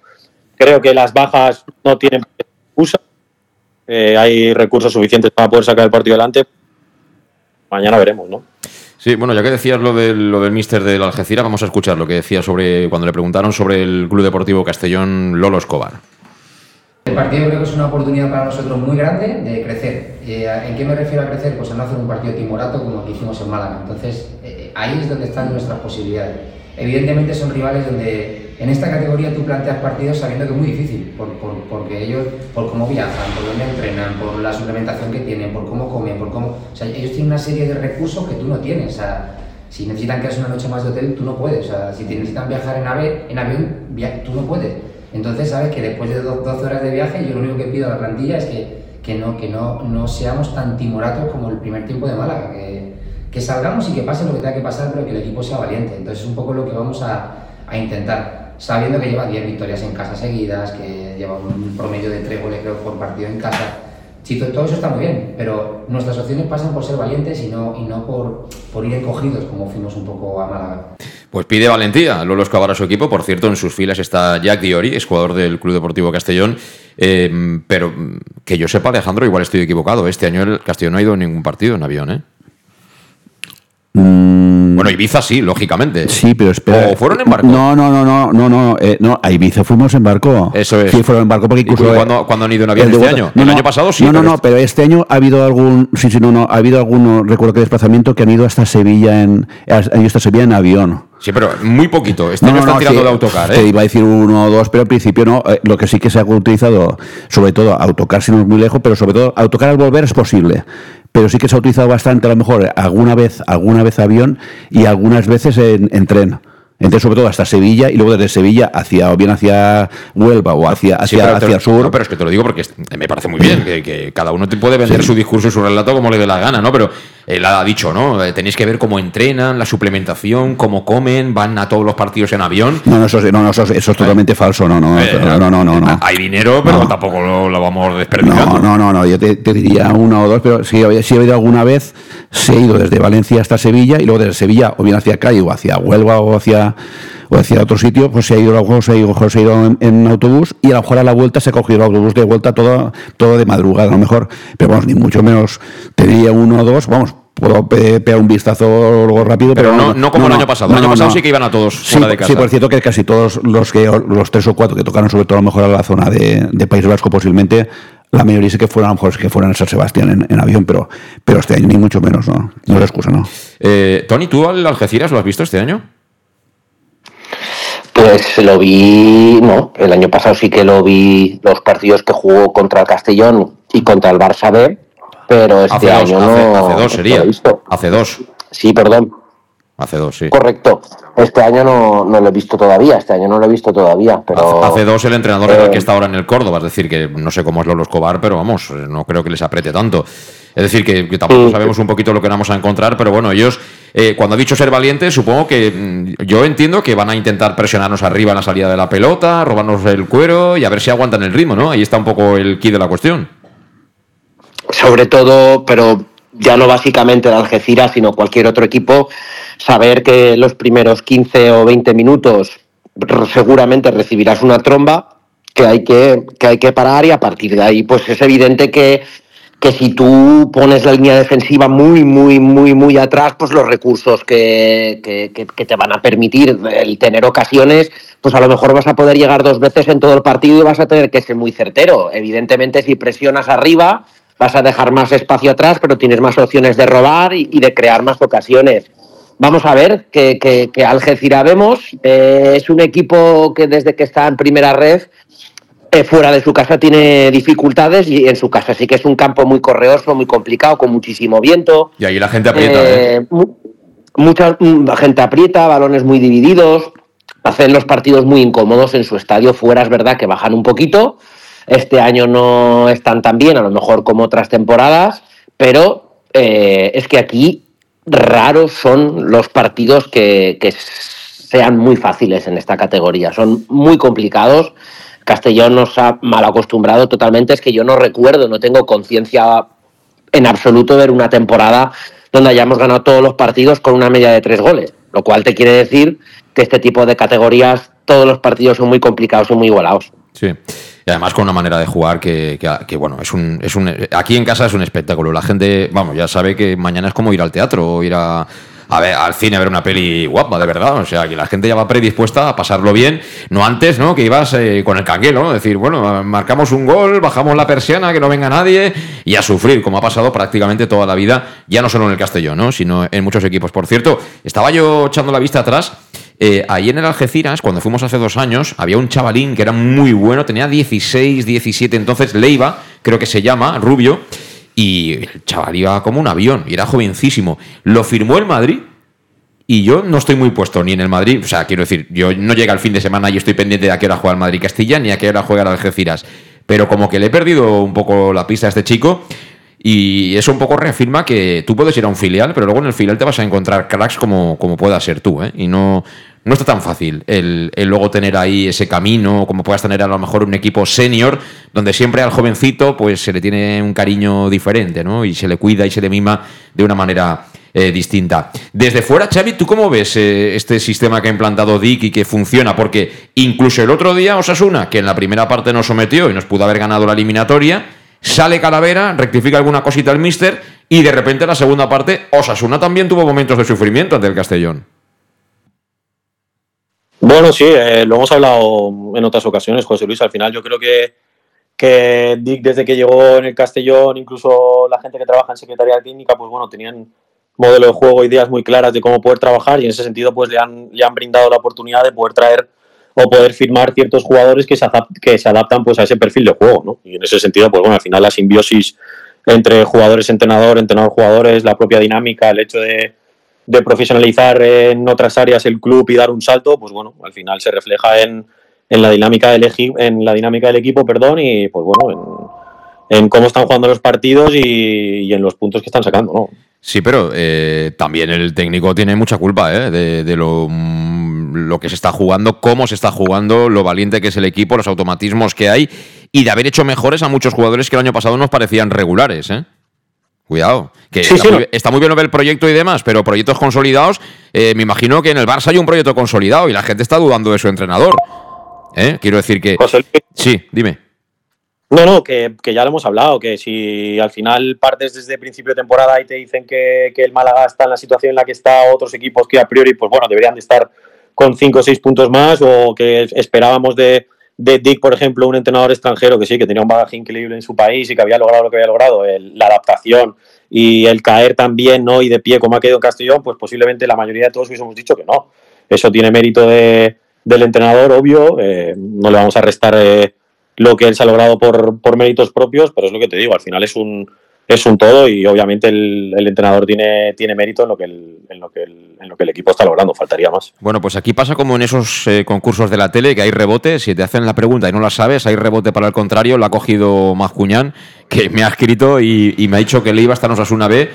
Creo que las bajas no tienen excusa. Eh, hay recursos suficientes para poder sacar el partido adelante. Mañana veremos, ¿no? Sí, bueno, ya que decías lo del, lo del míster del Algeciras, vamos a escuchar lo que decía sobre cuando le preguntaron sobre el Club Deportivo Castellón Lolo Escobar. El partido creo que es una oportunidad para nosotros muy grande de crecer. Eh, ¿En qué me refiero a crecer? Pues a no hacer un partido timorato como el que hicimos en Málaga. Entonces, eh, ahí es donde están nuestras posibilidades. Evidentemente son rivales donde en esta categoría tú planteas partidos sabiendo que es muy difícil, por, porque ellos, por cómo viajan, por dónde entrenan, por la suplementación que tienen, por cómo comen, por cómo... O sea, ellos tienen una serie de recursos que tú no tienes. O sea, si necesitan quedarse una noche más de hotel, tú no puedes. O sea, si necesitan viajar en, ave, en avión, tú no puedes. Entonces, sabes que después de 12 horas de viaje, yo lo único que pido a la plantilla es que, que, no, que no, no seamos tan timoratos como el primer tiempo de Málaga, que, que salgamos y que pase lo que tenga que pasar, pero que el equipo sea valiente. Entonces, es un poco lo que vamos a, a intentar sabiendo que lleva 10 victorias en casa seguidas, que lleva un promedio de 3 goles creo por partido en casa. Todo eso está muy bien, pero nuestras opciones pasan por ser valientes y no, y no por, por ir encogidos como fuimos un poco a Málaga. Pues pide valentía Lolo Escobar a su equipo. Por cierto, en sus filas está Jack Diori, es jugador del Club Deportivo Castellón. Eh, pero que yo sepa, Alejandro, igual estoy equivocado. Este año el Castellón no ha ido a ningún partido en avión, ¿eh? Mm. Bueno, Ibiza sí, lógicamente. Sí, pero espera. ¿O fueron en barco? No, no, no, no, no, no, eh, no. A Ibiza fuimos en barco. Eso es. Sí, fueron en barco porque incluso. ¿Cuándo, han ido en avión este año? el año pasado sí. No, no, no, pero este año ha habido algún. Sí, sí, no, no. Ha habido algún, recuerdo que desplazamiento que han ido hasta Sevilla en. Han ido hasta Sevilla en avión. Sí, pero muy poquito. Este no, están tirando de autocar, ¿eh? Te iba a decir uno o dos, pero al principio no. Eh, lo que sí que se ha utilizado, sobre todo autocar si no es muy lejos, pero sobre todo autocar al volver es posible pero sí que se ha utilizado bastante, a lo mejor alguna vez, alguna vez avión y algunas veces en tren. Entonces, sobre todo hasta Sevilla y luego desde Sevilla hacia, o bien hacia Huelva o hacia, hacia, hacia el sur. pero es que te lo digo porque me parece muy bien que, cada uno te puede vender su discurso y su relato como le dé la gana, ¿no? Pero él ha dicho, ¿no? Eh, tenéis que ver cómo entrenan, la suplementación, cómo comen, van a todos los partidos en avión. No, no, eso, no, eso, es totalmente falso, no, no, eh, no, no, no, no, Hay dinero, pero tampoco lo, vamos desperdiciando. No, no, no, no, yo te, diría una o dos, pero si si he ido alguna vez, se ha ido desde Valencia hasta Sevilla y luego desde Sevilla o bien hacia Cádiz o hacia Huelva o hacia o hacia otro sitio, pues se ha ido, a lo mejor se ha ido, se ha ido en, autobús y a lo mejor a la vuelta se ha cogido el autobús de vuelta todo, todo de madrugada, a lo mejor, pero vamos, ni mucho menos te diría uno o dos, vamos, puedo pegar un vistazo algo rápido, pero, no, no, como el año pasado. el año pasado sí que iban a todos fuera de casa. Sí, por cierto que casi todos los que los tres o cuatro que tocaron, sobre todo a lo mejor a la zona de, de País Vasco posiblemente, la mayoría sí que fueron a lo mejor que fueran a San Sebastián en, avión, pero, pero este año ni mucho menos, ¿no? No es excusa, ¿no? Eh, Tony, ¿tú al Algeciras lo has visto este año? Pues lo vi, no, el año pasado sí que lo vi los partidos que jugó contra el Castellón y contra el Barça B, pero este año no. Hace dos sería. Hace dos. Sí, perdón. Hace dos, sí. Correcto. Este año no, no, lo he visto todavía, este año no lo he visto todavía. Pero, hace, dos el entrenador era el que eh, está ahora en el Córdoba, es decir, que no sé cómo es Lolo Escobar, pero vamos, no creo que les apriete tanto. Es decir, que, tampoco sabemos un poquito lo que vamos a encontrar, pero bueno, ellos, eh, cuando ha dicho ser valientes, supongo que mm, yo entiendo que van a intentar presionarnos arriba en la salida de la pelota, robarnos el cuero y a ver si aguantan el ritmo, ¿no? Ahí está un poco el key de la cuestión. Sobre todo, pero ya no básicamente el Algeciras, sino cualquier otro equipo, saber que los primeros 15 o 20 minutos seguramente recibirás una tromba que hay que, que hay que parar y a partir de ahí pues es evidente que que si tú pones la línea defensiva muy, muy, muy, muy atrás, pues los recursos que, que, te van a permitir el tener ocasiones, pues a lo mejor vas a poder llegar dos veces en todo el partido y vas a tener que ser muy certero. Evidentemente, si presionas arriba, vas a dejar más espacio atrás, pero tienes más opciones de robar y, de crear más ocasiones. Vamos a ver que, que, Algeciras vemos. Eh, es un equipo que desde que está en primera red eh, fuera de su casa tiene dificultades y en su casa sí que es un campo muy correoso, muy complicado, con muchísimo viento. Y ahí la gente aprieta. ¿eh? eh mucha mm, gente aprieta, balones muy divididos, hacen los partidos muy incómodos en su estadio. Fuera es verdad que bajan un poquito. Este año no están tan bien, a lo mejor como otras temporadas, pero eh, es que aquí raros son los partidos que, sean muy fáciles en esta categoría. Son muy complicados Castellón nos ha mal acostumbrado totalmente, es que yo no recuerdo, no tengo conciencia en absoluto de ver una temporada donde hayamos ganado todos los partidos con una media de tres goles, lo cual te quiere decir que este tipo de categorías todos los partidos son muy complicados y muy igualados. Sí. Y además con una manera de jugar que, bueno, es un, es un. Aquí en casa es un espectáculo. La gente, vamos, ya sabe que mañana es como ir al teatro o ir a, a ver, al cine a ver una peli guapa, de verdad. O sea, que la gente ya va predispuesta a pasarlo bien. No antes, ¿no? Que ibas eh, con el canguelo, ¿no? Decir, bueno, marcamos un gol, bajamos la persiana, que no venga nadie y a sufrir, como ha pasado prácticamente toda la vida, ya no solo en el Castellón, ¿no? Sino en muchos equipos. Por cierto, estaba yo echando la vista atrás. Eh, ahí en el Algeciras, cuando fuimos hace dos años, había un chavalín que era muy bueno, tenía 16, 17, entonces Leiva, creo que se llama, Rubio, y el chaval iba como un avión, y era jovencísimo. Lo firmó el Madrid. Y yo no estoy muy puesto ni en el Madrid, o sea, quiero decir, yo no llega el fin de semana y estoy pendiente de a qué hora juega el Madrid Castilla ni a qué hora juega el Algeciras. Pero como que le he perdido un poco la pista a este chico y eso un poco reafirma que tú puedes ir a un filial, pero luego en el filial te vas a encontrar cracks como, como pueda ser tú, ¿eh? Y no, no está tan fácil el, luego tener ahí ese camino, como puedas tener a lo mejor un equipo senior, donde siempre al jovencito pues se le tiene un cariño diferente, ¿no? Y se le cuida y se le mima de una manera eh, distinta. Desde fuera, Xavi, ¿tú cómo ves eh, este sistema que ha implantado Dick y que funciona? Porque incluso el otro día Osasuna, que en la primera parte nos sometió y nos pudo haber ganado la eliminatoria, sale Calavera, rectifica alguna cosita el Mister y de repente en la segunda parte Osasuna también tuvo momentos de sufrimiento ante el Castellón. Bueno, sí, eh, lo hemos hablado en otras ocasiones, José Luis. Al final yo creo que, que Dick desde que llegó en el Castellón, incluso la gente que trabaja en Secretaría Técnica, pues bueno, tenían modelo de juego, ideas muy claras de cómo poder trabajar y en ese sentido pues le han, le han brindado la oportunidad de poder traer o poder firmar ciertos jugadores que se, que se adaptan pues a ese perfil de juego, ¿no? Y en ese sentido, pues bueno, al final la simbiosis entre jugadores-entrenador, entrenador-jugadores, la propia dinámica, el hecho de de profesionalizar en otras áreas el club y dar un salto, pues bueno, al final se refleja en, la dinámica del en la dinámica del equipo, perdón, y pues bueno, en, cómo están jugando los partidos y, en los puntos que están sacando, ¿no? Sí, pero eh, también el técnico tiene mucha culpa ¿eh? de, lo, mm, lo, que se está jugando, cómo se está jugando, lo valiente que es el equipo, los automatismos que hay y de haber hecho mejores a muchos jugadores que el año pasado nos parecían regulares. ¿eh? Cuidado, que está, muy, bien ver el proyecto y demás, pero proyectos consolidados, eh, me imagino que en el Barça hay un proyecto consolidado y la gente está dudando de su entrenador. ¿Eh? Quiero decir que... José sí, dime. No, no, que, ya lo hemos hablado, que si al final partes desde el principio de temporada y te dicen que, el Málaga está en la situación en la que está otros equipos que a priori, pues bueno, deberían de estar con cinco o seis puntos más, o que esperábamos de, Dick, por ejemplo, un entrenador extranjero que sí, que tenía un bagaje increíble en su país y que había logrado lo que había logrado, la adaptación y el caer también, ¿no? Y de pie como ha quedado en Castellón, pues posiblemente la mayoría de todos hubiésemos dicho que no. Eso tiene mérito de, del entrenador, obvio, eh, no le vamos a restar eh, lo que él se ha logrado por, por méritos propios, pero es lo que te digo, al final es un, es un todo y obviamente el, entrenador tiene, tiene mérito en lo, que el, en, lo que en lo que el equipo está logrando, faltaría más. Bueno, pues aquí pasa como en esos eh, concursos de la tele, que hay rebote, si te hacen la pregunta y no la sabes, hay rebote para el contrario, lo ha cogido Mazcuñán, que me ha escrito y, y me ha dicho que le iba hasta Osasuna B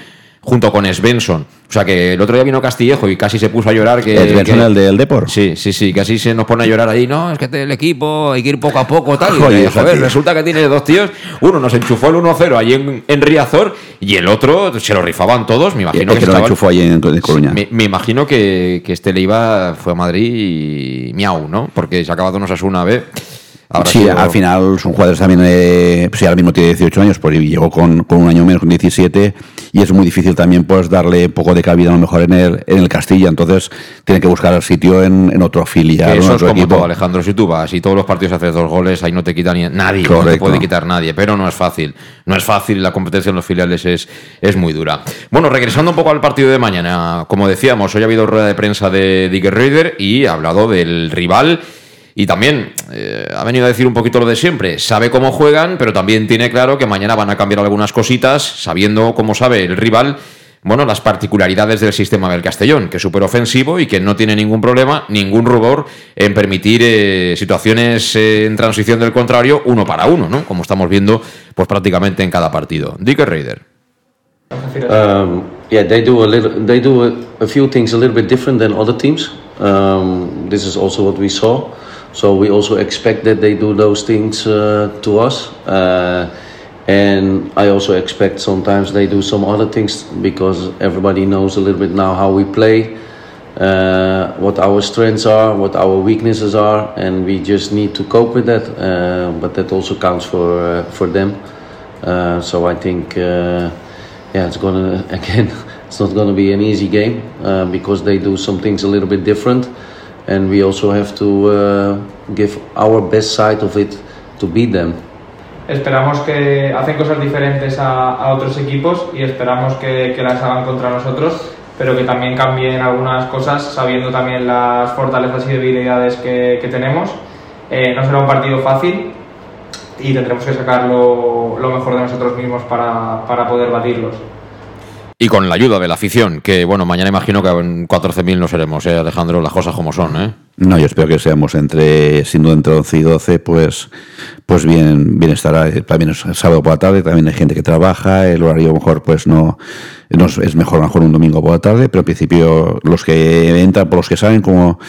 junto con Svensson. O sea que el otro día vino Castillejo y casi se puso a llorar. que ¿Svensson el del Depor? Sí, sí, sí, casi se nos pone a llorar ahí. No, es que el equipo hay que ir poco a poco, tal. Y, joder, resulta que tiene dos tíos. Uno nos enchufó el 1-0 ahí en, en, Riazor y el otro se lo rifaban todos. Me imagino que, lo enchufó ahí en, Coruña. Me, imagino que, que, este le iba, fue a Madrid y miau, ¿no? Porque se ha acabado nos una vez sí, al final son jugadores también, eh, pues ahora mismo tiene 18 años, pues llegó con, con, un año menos, con 17, y es muy difícil también pues darle poco de cabida a lo mejor en el, en el Castilla, entonces tiene que buscar el sitio en, en otro filial. Eso es como todo, Alejandro, si tú vas y todos los partidos haces dos goles, ahí no te quita ni nadie, no te puede quitar nadie, pero no es fácil, no es fácil, la competencia en los filiales es, es muy dura. Bueno, regresando un poco al partido de mañana, como decíamos, hoy ha habido rueda de prensa de Digger Raider y ha hablado del rival y también eh, ha venido a decir un poquito lo de siempre. Sabe cómo juegan, pero también tiene claro que mañana van a cambiar algunas cositas, sabiendo cómo sabe el rival, bueno, las particularidades del sistema del Castellón, que es súper ofensivo y que no tiene ningún problema, ningún rubor en permitir eh, situaciones eh, en transición del contrario uno para uno, ¿no? Como estamos viendo, pues prácticamente en cada partido. Dicker Raider. Um, yeah, they do a little, they do a, few things a little bit different than other teams. Um, this is also what we saw. So we also expect that they do those things uh, to us. Uh, and I also expect sometimes they do some other things because everybody knows a little bit now how we play, uh, what our strengths are, what our weaknesses are, and we just need to cope with that. Uh, but that also counts for uh, for them. Uh, so I think, yeah, it's gonna (laughs) again, it's not gonna be an easy game because they do some things a little bit different and we also have to uh, give our best side of it to beat them. Esperamos que hacen cosas diferentes a, a otros equipos y esperamos que, que, las hagan contra nosotros, pero que también cambien algunas cosas sabiendo también las fortalezas y debilidades que, que tenemos. Eh, no será un partido fácil y tendremos que sacar lo, lo mejor de nosotros mismos para, para poder batirlos y con la ayuda de la afición, que bueno, mañana imagino que en 14.000 no seremos, ¿eh, Alejandro, las cosas como son, ¿eh? No, yo espero que seamos entre, siendo entre 11 y 12, pues, pues bien, bien estará. También es sábado por la tarde, también hay gente que trabaja, el horario mejor pues no, no es mejor, mejor un domingo por la tarde, pero en principio los que entran por los que salen, como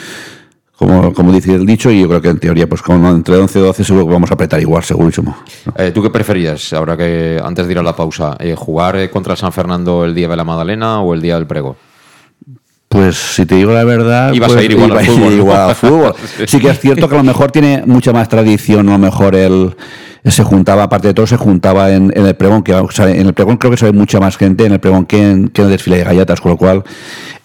como, como dice el dicho, y yo creo que en teoría, pues como entre 11 y 12 seguro que vamos a apretar igual, segurísimo. Eh, ¿Tú qué preferías, ahora que antes de ir a la pausa, eh, jugar eh, contra San Fernando el día de la Magdalena o el día del prego? Pues si te digo la verdad, ibas a pues, ir igual, al, fútbol, igual al fútbol. (laughs) sí que es cierto que a lo mejor tiene mucha más tradición, a lo mejor el se juntaba, aparte de todo, se juntaba en, el pregón, que en el pregón creo que se ve mucha más gente en el pregón que en, que en el desfile de galletas, con lo cual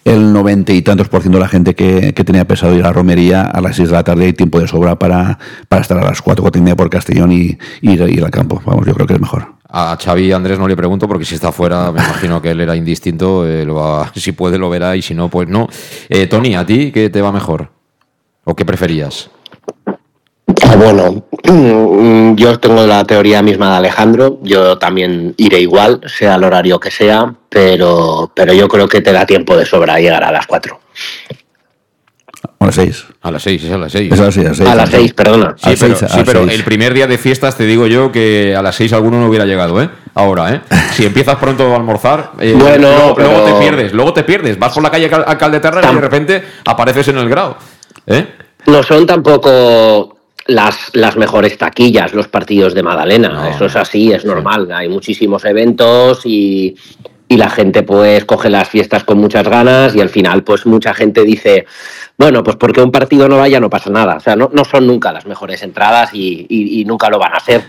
el noventa y tantos por ciento de la gente que, tenía pensado ir a la romería a las seis de la tarde hay tiempo de sobra para, para estar a las cuatro, cuatro y media por Castellón y, ir, ir al campo. Vamos, yo creo que es mejor. A Xavi Andrés no le pregunto porque si está fuera me imagino que él era indistinto, eh, si puede lo verá y si no, pues no. Eh, Tony, ¿a ti qué te va mejor? ¿O qué preferías? Ah, bueno, (clears throat) yo tengo la teoría misma de Alejandro, yo también iré igual, sea el horario que sea, pero, pero yo creo que te da tiempo de sobra llegar a las 4. A las 6. A las 6, es a las 6. a las 6, a las 6, perdona. Sí, pero, el primer día de fiestas te digo yo que a las 6 alguno no hubiera llegado, ¿eh? Ahora, ¿eh? Si empiezas pronto a almorzar, eh, (laughs) bueno, luego, te pierdes, luego te pierdes. Vas por la calle Alcalde Terra y de repente apareces en el grado, ¿eh? No son tampoco las, las mejores taquillas, los partidos de Madalena. Eso es así, es normal. Hay muchísimos eventos y, y la gente pues coge las fiestas con muchas ganas y al final pues mucha gente dice, bueno, pues porque un partido no vaya no pasa nada. O sea, no, no son nunca las mejores entradas y, y, nunca lo van a ser.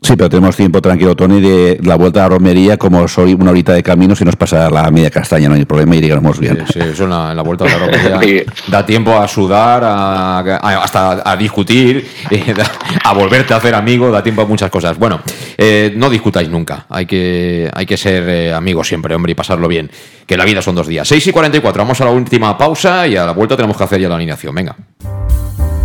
Sí, pero tenemos tiempo tranquilo, Tony, de la vuelta a romería, como soy una horita de camino, si nos pasa la media castaña, no hay problema y llegamos bien. Sí, eso en la, vuelta a la (laughs) romería da tiempo a sudar, a, hasta a discutir, (laughs) a volverte a hacer amigo, da tiempo a muchas cosas. Bueno, eh, no discutáis nunca, hay que, hay que ser eh, amigos siempre, hombre, y pasarlo bien, que la vida son dos días. 6 y 44, vamos a la última pausa y a la vuelta tenemos que hacer ya la alineación, venga.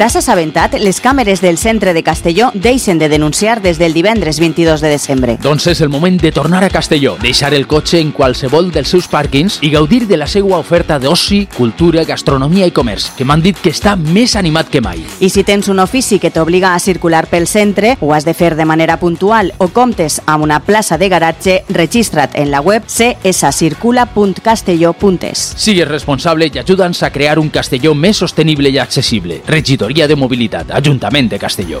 T'has assabentat? Les càmeres del centre de Castelló deixen de denunciar des del divendres 22 de desembre. Doncs és el moment de tornar a Castelló, deixar el cotxe en qualsevol dels seus pàrquings i gaudir de la seva oferta d'oci, cultura, gastronomia i comerç, que m'han dit que està més animat que mai. I si tens un ofici que t'obliga a circular pel centre, ho has de fer de manera puntual o comptes amb una plaça de garatge, registra't en la web cscircula.castelló.es. Sigues responsable i ajuda'ns a crear un Castelló més sostenible i accessible. Regidor de Movilidad, Ayuntamiento de Castelló.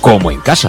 como en casa.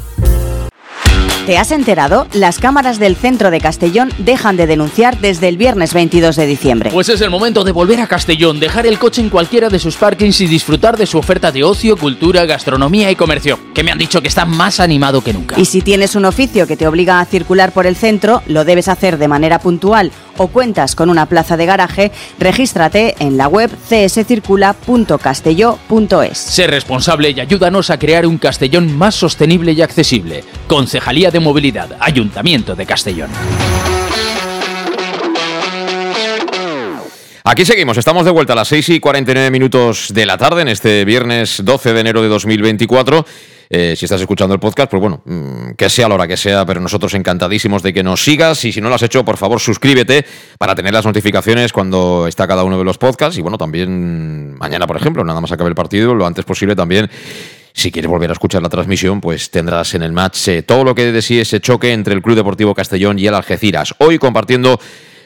¿Te has enterado? Las cámaras del centro de Castellón dejan de denunciar desde el viernes 22 de diciembre. Pues es el momento de volver a Castellón, dejar el coche en cualquiera de sus parkings y disfrutar de su oferta de ocio, cultura, gastronomía y comercio, que me han dicho que está más animado que nunca. Y si tienes un oficio que te obliga a circular por el centro, lo debes hacer de manera puntual o cuentas con una plaza de garaje, regístrate en la web cscircula.castelló.es. Sé responsable y ayúdanos a crear un Castellón más sostenible y accesible. Concejalía de Movilidad, Ayuntamiento de Castellón. Aquí seguimos, estamos de vuelta a las 6 y 49 minutos de la tarde en este viernes 12 de enero de 2024. Eh, si estás escuchando el podcast, pues bueno, mm, que sea la hora que sea, pero nosotros encantadísimos de que nos sigas y si no lo has hecho, por favor, suscríbete para tener las notificaciones cuando está cada uno de los podcasts y bueno, también mañana, por ejemplo, nada más acabe el partido, lo antes posible también si quieres volver a escuchar la transmisión, pues tendrás en el match eh, todo lo que de sí ese choque entre el Club Deportivo Castellón y el Algeciras. Hoy compartiendo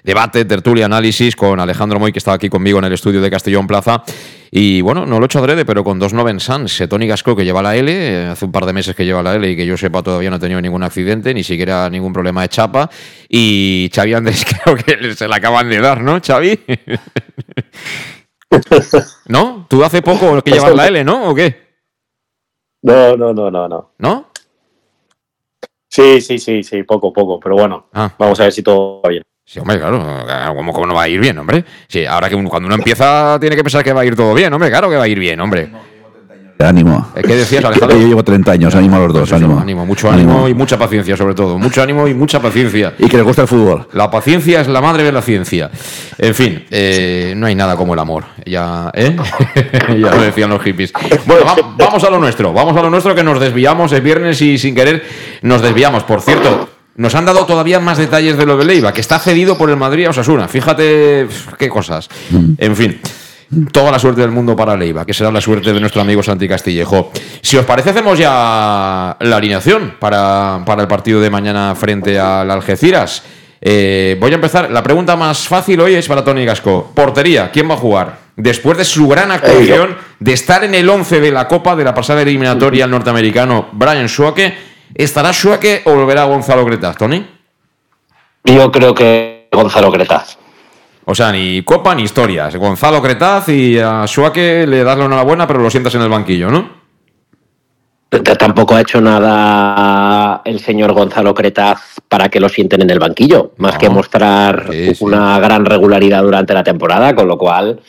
debate, tertulia, análisis con Alejandro Moy, que estaba aquí conmigo en el estudio de Castellón Plaza. Y bueno, no lo he hecho adrede, pero con dos Noven Sans. Eh, Tony Gasco, que lleva la L, eh, hace un par de meses que lleva la L y que yo sepa todavía no ha tenido ningún accidente, ni siquiera ningún problema de chapa. Y Xavi Andrés, (laughs) creo que se la acaban de dar, ¿no, Xavi? (laughs) ¿No? ¿Tú hace poco que llevas la L, ¿no? ¿O qué? No, no, no, no, no. ¿No? Sí, sí, sí, sí, poco, poco, pero bueno, Ah. vamos a ver si todo va bien. Sí, hombre, claro, ¿cómo, cómo no va a ir bien, hombre? Sí, ahora que uno- cuando uno empieza tiene que pensar que va a ir todo bien, hombre, claro que va a ir bien, hombre. Ánimo. ¿Eh, ¿Qué decías, Yo Alejandro? llevo 30 años, ánimo a los dos, ánimo. Ánimo, mucho ánimo, y mucha paciencia, sobre todo. Mucho ánimo y mucha paciencia. Y que les gusta el fútbol. La paciencia es la madre de la ciencia. En fin, eh, no hay nada como el amor. Ya, ¿eh? (laughs) ya lo decían los hippies. Bueno, va- vamos a lo nuestro. Vamos a lo nuestro que nos desviamos. Es viernes y sin querer nos desviamos. Por cierto, nos han dado todavía más detalles de lo de Leiva, que está cedido por el Madrid a Osasuna. Fíjate qué cosas. En fin. Toda la suerte del mundo para Leiva, que será la suerte de nuestro amigo Santi Castillejo. Si os parece, hacemos ya la alineación para, para el partido de mañana frente al Algeciras. Eh, voy a empezar. La pregunta más fácil hoy es para Tony Gasco. Portería, ¿quién va a jugar? Después de su gran actuación, de estar en el 11 de la Copa de la pasada eliminatoria al norteamericano Brian Schuake, ¿estará Schuake o volverá Gonzalo Cretaz, Tony? Yo creo que Gonzalo Cretaz. O sea, ni Copa ni historias. Gonzalo Cretaz y a Schuake le das la enhorabuena, pero lo sientas en el banquillo, ¿no? Tampoco ha hecho nada el señor Gonzalo Cretaz para que lo sienten en el banquillo, más que mostrar una gran regularidad durante la temporada, con lo cual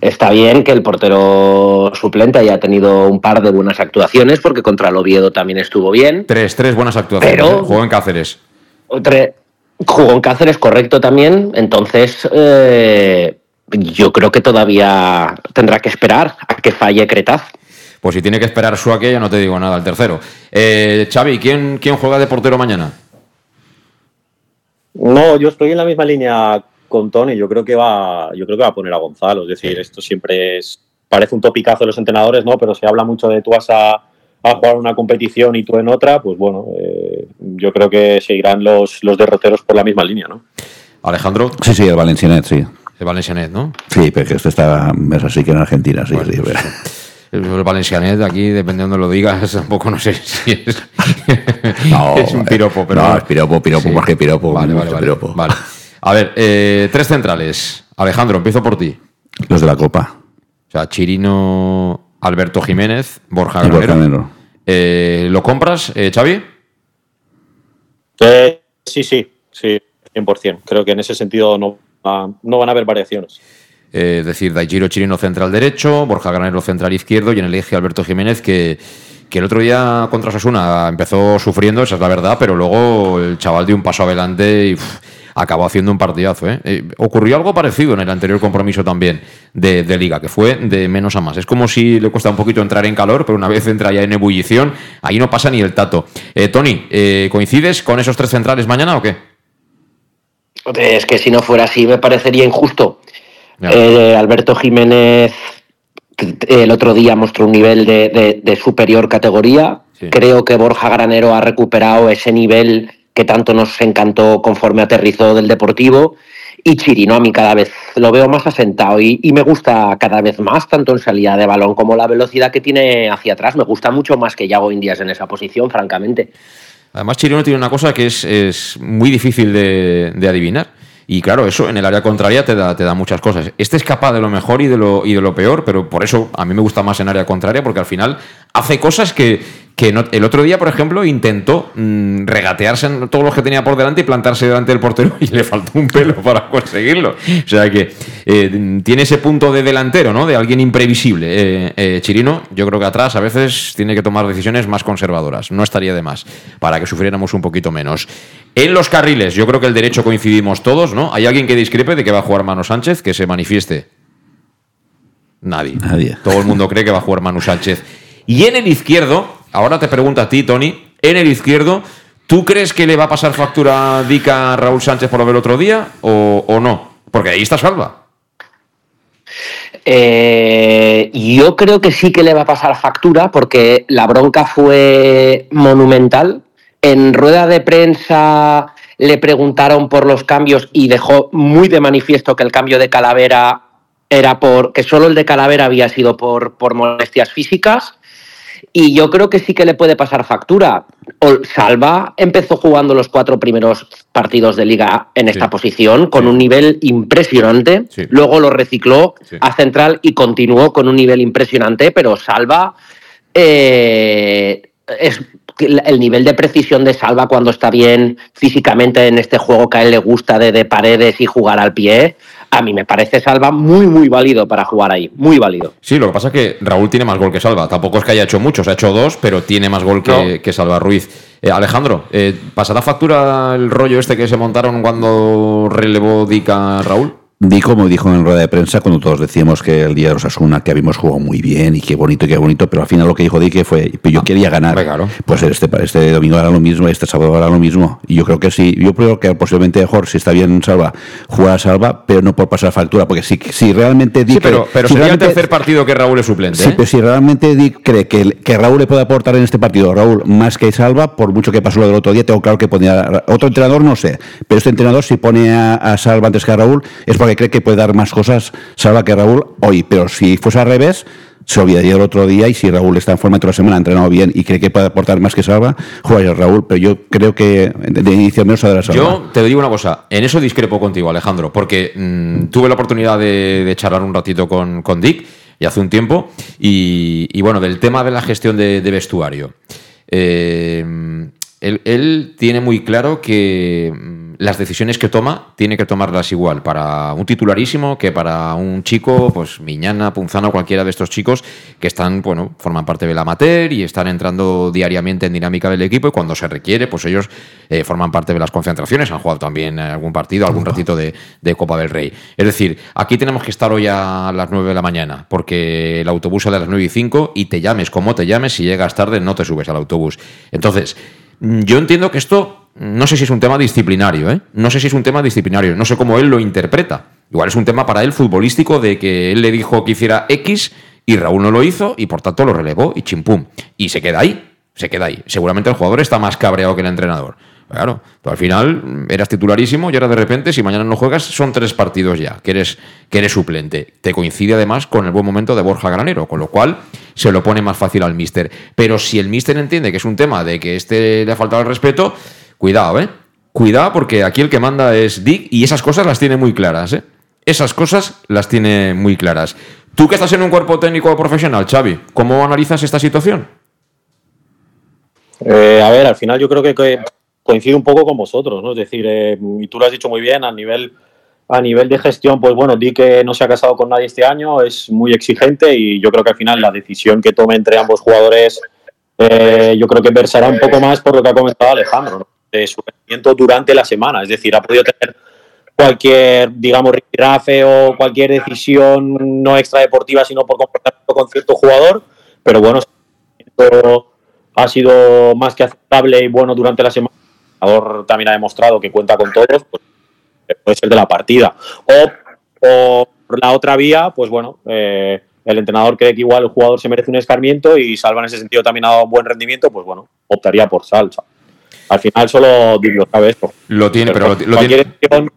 está bien que el portero suplente haya tenido un par de buenas actuaciones, porque contra el Oviedo también estuvo bien. Tres, tres buenas actuaciones. Pero- ¿eh? Jugó en Cáceres. Otra- jugó en Cáceres, correcto también, entonces eh, yo creo que todavía tendrá que esperar a que falle Cretaz. Pues si tiene que esperar Schuake, ya no te digo nada, el tercero. Eh, Xavi, ¿quién, ¿quién juega de portero mañana? No, yo estoy en la misma línea con Tony. Yo creo que va, yo creo que va a poner a Gonzalo. Es decir, esto siempre es parece un topicazo de los entrenadores, ¿no? Pero se habla mucho de tú vas a, a jugar una competición y tú en otra, pues bueno, eh, yo creo que seguirán los, los derroteros por la misma línea, ¿no? Alejandro. Sí, sí, el Valencianet, sí. El Valencianet, ¿no? Sí, porque esto está es así que en Argentina, sí, sí. pero- El, el Valencianet, aquí, dependiendo de lo digas, (laughs) tampoco no sé si es. No, (laughs) es un piropo, pero. no, es piropo, piropo, más que piropo, Vale, vale, vale. piropo. Vale. A ver, eh, tres centrales. Alejandro, empiezo por ti. Los de la Copa. O sea, Chirino, Alberto Jiménez, Borja. Granero. Eh, ¿Lo compras, eh, Xavi? Eh, sí, sí, sí, 100%. Creo que en ese sentido no, no van a haber variaciones. Eh, es decir, Daigiro Chirino central derecho, Borja Granero central izquierdo y en el eje Alberto Jiménez que, que el otro día contra Sasuna empezó sufriendo, esa es la verdad, pero luego el chaval dio un paso adelante y acabó haciendo un partidazo. ¿eh? Eh, ocurrió algo parecido en el anterior compromiso también de, de liga, que fue de menos a más. Es como si le cuesta un poquito entrar en calor, pero una vez entra ya en ebullición, ahí no pasa ni el tato. Eh, Tony, eh, ¿coincides con esos tres centrales mañana o qué? Es que si no fuera así me parecería injusto. Alberto Jiménez el otro día mostró un nivel de, superior categoría. Creo que Borja Granero ha recuperado ese nivel que tanto nos encantó conforme aterrizó del Deportivo. Y Chirino a mí cada vez lo veo más asentado y, me gusta cada vez más, tanto en salida de balón como la velocidad que tiene hacia atrás. Me gusta mucho más que Yago Indias en esa posición, francamente. Además, Chirino tiene una cosa que es, muy difícil de, de adivinar y claro, eso en el área contraria te da, te da muchas cosas. Este es capaz de lo mejor y de lo, y de lo peor, pero por eso a mí me gusta más en área contraria, porque al final hace cosas que, que el otro día, por ejemplo, intentó mm, regatearse en todos los que tenía por delante y plantarse delante del portero (laughs) y le faltó un pelo para conseguirlo. O sea que eh, tiene ese punto de delantero, ¿no? De alguien imprevisible. Eh, eh, Chirino, yo creo que atrás a veces tiene que tomar decisiones más conservadoras. No estaría de más para que sufriéramos un poquito menos. En los carriles, yo creo que el derecho coincidimos todos, ¿no? ¿Hay alguien que discrepe de que va a jugar Manu Sánchez? Que se manifieste. Nadie. Nadie. Todo el mundo cree que va a jugar Manu Sánchez. Y en el izquierdo, ahora te pregunto a ti, Tony, en el izquierdo, ¿tú crees que le va a pasar factura Dica a Raúl Sánchez por lo del otro día o, no? Porque ahí está salva. Eh, yo creo que sí que le va a pasar factura porque la bronca fue monumental. En rueda de prensa le preguntaron por los cambios y dejó muy de manifiesto que el cambio de Calavera era por que solo el de Calavera había sido por, por molestias físicas y yo creo que sí que le puede pasar factura. Salva empezó jugando los cuatro primeros partidos de liga en esta posición con un nivel impresionante. Luego lo recicló a central y continuó con un nivel impresionante, pero Salva eh, es el nivel de precisión de Salva cuando está bien físicamente en este juego que a él le gusta de, de paredes y jugar al pie a mí me parece Salva muy, muy válido para jugar ahí. Muy válido. Sí, lo que pasa es que Raúl tiene más gol que Salva. Tampoco es que haya hecho muchos, ha hecho dos, pero tiene más gol que, Salva Ruiz. Eh, Alejandro, eh, ¿pasará factura el rollo este que se montaron cuando relevó Dica Raúl? Di como dijo en rueda de prensa cuando todos decíamos que el día de Osasuna que habíamos jugado muy bien y qué bonito y qué bonito, pero al final lo que dijo Di fue, yo ah, quería ganar. Pues este, este domingo hará lo mismo, este sábado hará lo mismo. Y yo creo que sí, yo creo que posiblemente mejor, si está bien Salva, jugar a Salva, pero no por pasar factura, porque si, si realmente Di... Sí, pero, pero sería el tercer partido que Raúl es suplente. Sí, ¿eh? pero si realmente Di cree que, que Raúl le puede aportar en este partido, Raúl, más que Salva, por mucho que pasó lo del otro día, tengo claro que ponía... Otro entrenador no sé, pero este entrenador si pone a, a Salva antes que a Raúl es porque cree que puede dar más cosas Salva que Raúl hoy, pero si fuese al revés, se olvidaría el otro día y si Raúl está en forma toda la semana, ha entrenado bien y cree que puede aportar más que Salva, jugaría Raúl, pero yo creo que de inicio menos la Salva. Yo te digo una cosa, en eso discrepo contigo, Alejandro, porque mm, tuve la oportunidad de, charlar un ratito con, con Dick y hace un tiempo, y, bueno, del tema de la gestión de, vestuario. Eh, él, tiene muy claro que las decisiones que toma tiene que tomarlas igual para un titularísimo que para un chico, pues Miñana, Punzano, cualquiera de estos chicos que están, bueno, forman parte del amateur y están entrando diariamente en dinámica del equipo y cuando se requiere, pues ellos eh, forman parte de las concentraciones, han jugado también algún partido, algún ratito de, de, Copa del Rey. Es decir, aquí tenemos que estar hoy a las 9 de la mañana porque el autobús sale a las 9 y 5 y te llames como te llames, si llegas tarde no te subes al autobús. Entonces, yo entiendo que esto, no sé si es un tema disciplinario, ¿eh? No sé si es un tema disciplinario, no sé cómo él lo interpreta. Igual es un tema para él futbolístico de que él le dijo que hiciera X y Raúl no lo hizo y por tanto lo relevó y chimpum. Y se queda ahí, se queda ahí. Seguramente el jugador está más cabreado que el entrenador. Claro, al final eras titularísimo y ahora de repente, si mañana no juegas, son tres partidos ya, que eres, que eres suplente. Te coincide además con el buen momento de Borja Granero, con lo cual se lo pone más fácil al míster. Pero si el míster entiende que es un tema de que este le ha faltado el respeto, cuidado, ¿eh? Cuidado porque aquí el que manda es Dick y esas cosas las tiene muy claras, ¿eh? Esas cosas las tiene muy claras. Tú que estás en un cuerpo técnico profesional, Xavi, ¿cómo analizas esta situación? Eh, a ver, al final yo creo que coincido un poco con vosotros, ¿no? Es decir, eh, y tú lo has dicho muy bien, a nivel, a nivel de gestión, pues bueno, di que no se ha casado con nadie este año, es muy exigente y yo creo que al final la decisión que tome entre ambos jugadores, eh, yo creo que versará un poco más por lo que ha comentado Alejandro, ¿no? De su rendimiento durante la semana, es decir, ha podido tener cualquier, digamos, rafe o cualquier decisión no extradeportiva, sino por comportamiento con cierto jugador, pero bueno, ha sido más que aceptable y bueno durante la semana también ha demostrado que cuenta con todos, pues, puede ser de la partida. O por la otra vía, pues bueno, eh, el entrenador cree que igual el jugador se merece un escarmiento y Salva en ese sentido también ha dado un buen rendimiento, pues bueno, optaría por Salsa. Al final solo digo, sabe esto. Lo tiene, pero, lo, cualquier, tiene. Decisión,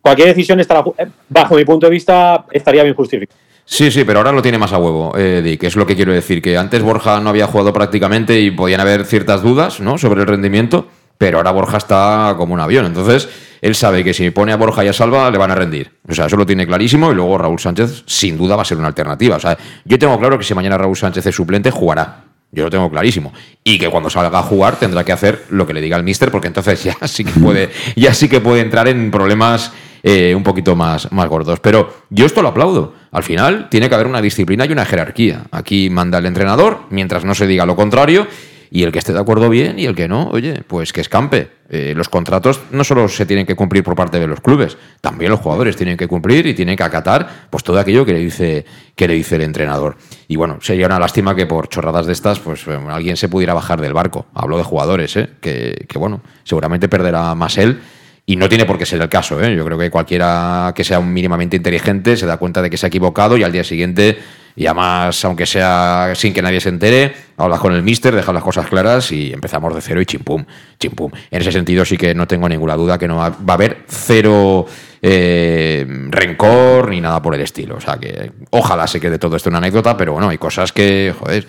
cualquier decisión estará, eh, bajo mi punto de vista, estaría bien justificada. Sí, sí, pero ahora lo tiene más a huevo, eh, Dick, es lo que quiero decir, que antes Borja no había jugado prácticamente y podían haber ciertas dudas ¿no? sobre el rendimiento, pero ahora Borja está como un avión, entonces él sabe que si pone a Borja y a Salva le van a rendir. O sea, eso lo tiene clarísimo y luego Raúl Sánchez sin duda va a ser una alternativa. O sea, yo tengo claro que si mañana Raúl Sánchez es suplente, jugará. Yo lo tengo clarísimo. Y que cuando salga a jugar tendrá que hacer lo que le diga el mister, porque entonces ya sí que puede, ya sí que puede entrar en problemas eh, un poquito más, más gordos. Pero yo esto lo aplaudo. Al final tiene que haber una disciplina y una jerarquía. Aquí manda el entrenador, mientras no se diga lo contrario, y el que esté de acuerdo bien y el que no, oye, pues que escampe. Eh, los contratos no solo se tienen que cumplir por parte de los clubes, también los jugadores tienen que cumplir y tienen que acatar pues todo aquello que le dice, que le dice el entrenador. Y bueno, sería una lástima que por chorradas de estas, pues eh, alguien se pudiera bajar del barco. Hablo de jugadores, ¿eh? que, que bueno, seguramente perderá más él. Y no tiene por qué ser el caso. ¿eh? Yo creo que cualquiera que sea mínimamente inteligente se da cuenta de que se ha equivocado y al día siguiente, y además, aunque sea sin que nadie se entere, hablas con el mister, dejas las cosas claras y empezamos de cero y chimpum, chimpum. En ese sentido sí que no tengo ninguna duda que no va, a haber cero eh, rencor ni nada por el estilo. O sea que ojalá se quede todo esto una anécdota, pero bueno, hay cosas que, joder,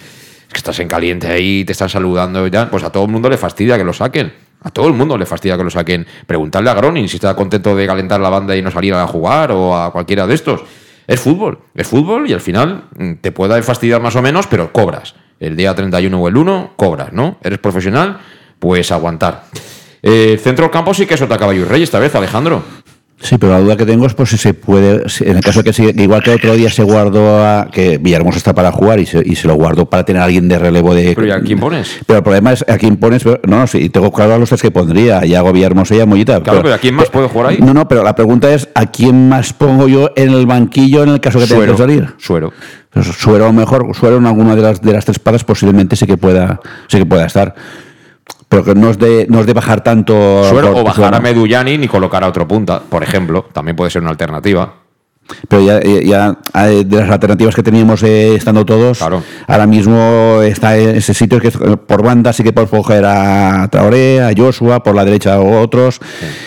que estás en caliente ahí, te están saludando y ya, pues a todo el mundo le fastidia que lo saquen. A todo el mundo le fastidia que lo saquen. Preguntarle a Gronin si está contento de calentar la banda y no salir a jugar o a cualquiera de estos. Es fútbol, es fútbol y al final mm, te puede fastidiar más o menos, pero cobras. El día 31 o el 1 cobras, ¿no? Eres profesional, pues aguantar. Eh, centro del campo sí que es otra caballo y rey esta vez, Alejandro. Sí, pero la duda que tengo es por si se puede, si- en el caso de que se- igual que otro día se guardó a, que Villarmosa está para jugar y se, y se lo guardó para tener a alguien de relevo de... Pero ¿y a quién pones? Pero el problema es a quién pones, pero- no, no, sí, tengo claro a los tres que pondría, a Iago Villarmosa y a Mollita. Claro, pero ¿a quién más puede jugar ahí? No, no, pero la pregunta es ¿a quién más pongo yo en el banquillo en el caso que tenga que salir? Suero. Pues Suero mejor, Suero en alguna de las de las tres patas posiblemente sí que pueda, sí que pueda estar. Pero que no es de, no es de bajar tanto. Suero por- o bajar a. Medullani y colocar a otro punta, por ejemplo. También puede ser una alternativa. Pero ya, ya- ya, eh, de las alternativas que teníamos eh, estando todos, ahora mismo está en ese sitio que eh, por banda sí que podemos coger a Traoré, a Joshua, por la derecha otros,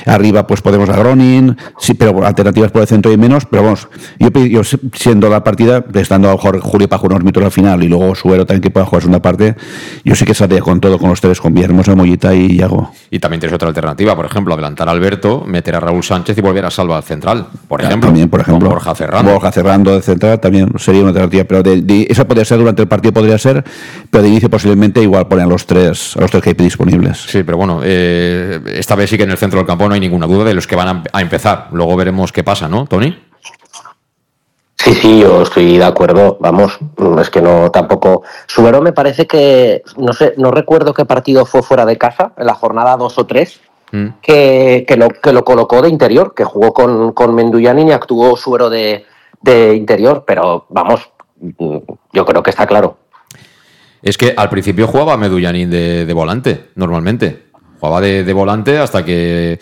arriba pues podemos a Gronin, sí, pero alternativas por el centro y menos, pero vamos, yo, yo siendo la partida, estando a lo mejor Julio para unos minutos al final y luego Suero también que pueda jugar segunda parte, yo sí que saldría con todo, con los tres, con Villarmosa, Mollita y Iago. Y también tienes otra alternativa, por ejemplo, adelantar a Alberto, meter a Raúl Sánchez y volver a Salva al central, por ejemplo. También, por ejemplo. Borja Cerrando. Borja Cerrando de central también sería una alternativa, pero de, de- esa podría ser durante el partido, podría ser, pero de inicio posiblemente igual poner a los tres, a los tres que hay disponibles. Sí, pero bueno, eh, esta vez sí que en el centro del campo no hay ninguna duda de los que van a, a empezar. Luego veremos qué pasa, ¿no, Tony? Sí, sí, yo estoy de acuerdo. Vamos, es que no tampoco. Subero me parece que no sé, no recuerdo qué partido fue fuera de casa en la jornada 2 o 3 Mm. que, que lo que lo colocó de interior, que jugó con con Menduyanin y actuó Subero de, de interior, pero vamos, mm, yo creo que está claro. Es que al principio jugaba Medullanin de, de volante, normalmente. Jugaba de, de volante hasta que,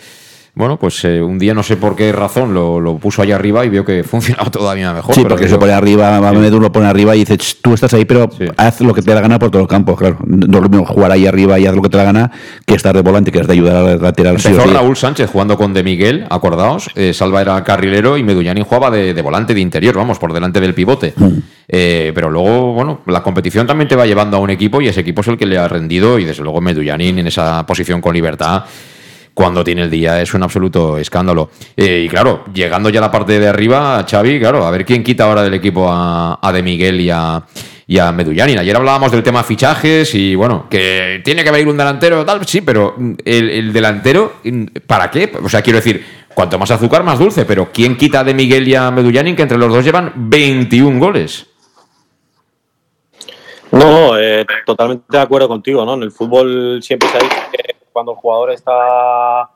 bueno, pues eh, un día no sé por qué razón lo, lo puso ahí arriba y vio que (laughs) funcionaba todavía mejor. Sí, pero porque se pone arriba, Mamedu lo pone arriba y dice, "Ch, tú estás ahí, pero haz lo que te da la gana por todo el campo, claro. No es lo mismo jugar ahí arriba y haz lo que te da la gana que estar de volante, que es de ayudar al lateral. sí Empezó sí. Raúl Sánchez jugando con De Miguel, acordaos. eh, Salva era carrilero y Medullanin jugaba de, de volante de interior, vamos, por delante del pivote. Eh, pero luego, bueno, la competición también te va llevando a un equipo y ese equipo es el que le ha rendido y desde luego Medullanin en esa posición con libertad cuando tiene el día es un absoluto escándalo. Eh, y claro, llegando ya a la parte de arriba, Xavi, claro, a ver quién quita ahora del equipo a, De Miguel y a, y Medullanin. Ayer hablábamos del tema fichajes y bueno, que tiene que haber un delantero, tal, sí, pero mm, el, el delantero, mm, ¿para qué? O sea, quiero decir, cuanto más azúcar, más dulce, pero ¿quién quita De Miguel y a Medullanin que entre los dos llevan 21 goles? No, eh, totalmente de acuerdo contigo, ¿no? En el fútbol siempre se ha que cuando el jugador está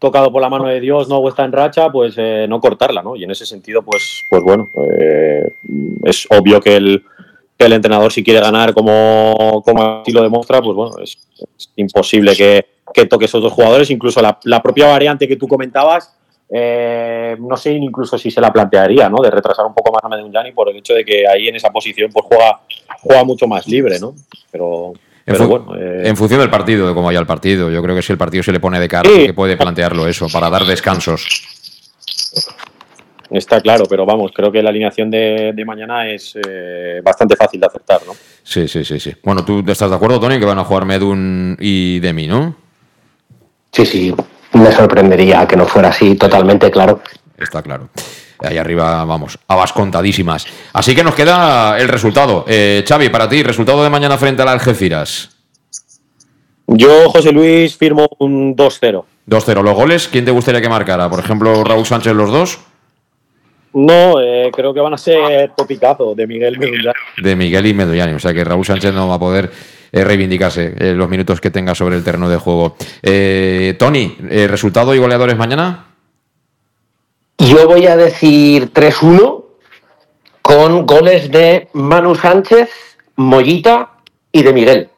tocado por la mano de Dios, ¿no? O está en racha, pues eh, no cortarla, ¿no? Y en ese sentido, pues, pues bueno, eh, es obvio que el, que el entrenador si quiere ganar como, como así lo demuestra, pues bueno, es, imposible que, que toque esos dos jugadores. Incluso la, la propia variante que tú comentabas, eh, no sé incluso si se la plantearía, ¿no? De retrasar un poco más a Medunjani por el hecho de que ahí en esa posición pues juega, juega mucho más libre, ¿no? Pero, en, bueno, eh, en función del partido, de cómo vaya el partido. Yo creo que si el partido se le pone de cara, que puede plantearlo eso, para dar descansos. Está claro, pero vamos, creo que la alineación de, mañana es eh, bastante fácil de aceptar, ¿no? Sí, sí, sí, sí. Bueno, ¿tú estás de acuerdo, Tony, que van a jugar Medun y Demi, no? Sí, sí, me sorprendería que no fuera así, totalmente claro. Está claro. Ahí arriba, vamos, habas contadísimas. Así que nos queda el resultado. Eh, Xavi, para ti, resultado de mañana frente al Algeciras. Yo, José Luis, firmo un 2-0. 2-0. ¿Los goles? ¿Quién te gustaría que marcara? Por ejemplo, Raúl Sánchez, los dos. No, eh, creo que van a ser topicazo de Miguel y Medullani. De Miguel y Medullani. O sea que Raúl Sánchez no va a poder eh, reivindicarse eh, los minutos que tenga sobre el terreno de juego. Tony, ¿resultado y goleadores mañana? Yo voy a decir 3-1 con goles de Manu Sánchez, Mollita y de Miguel.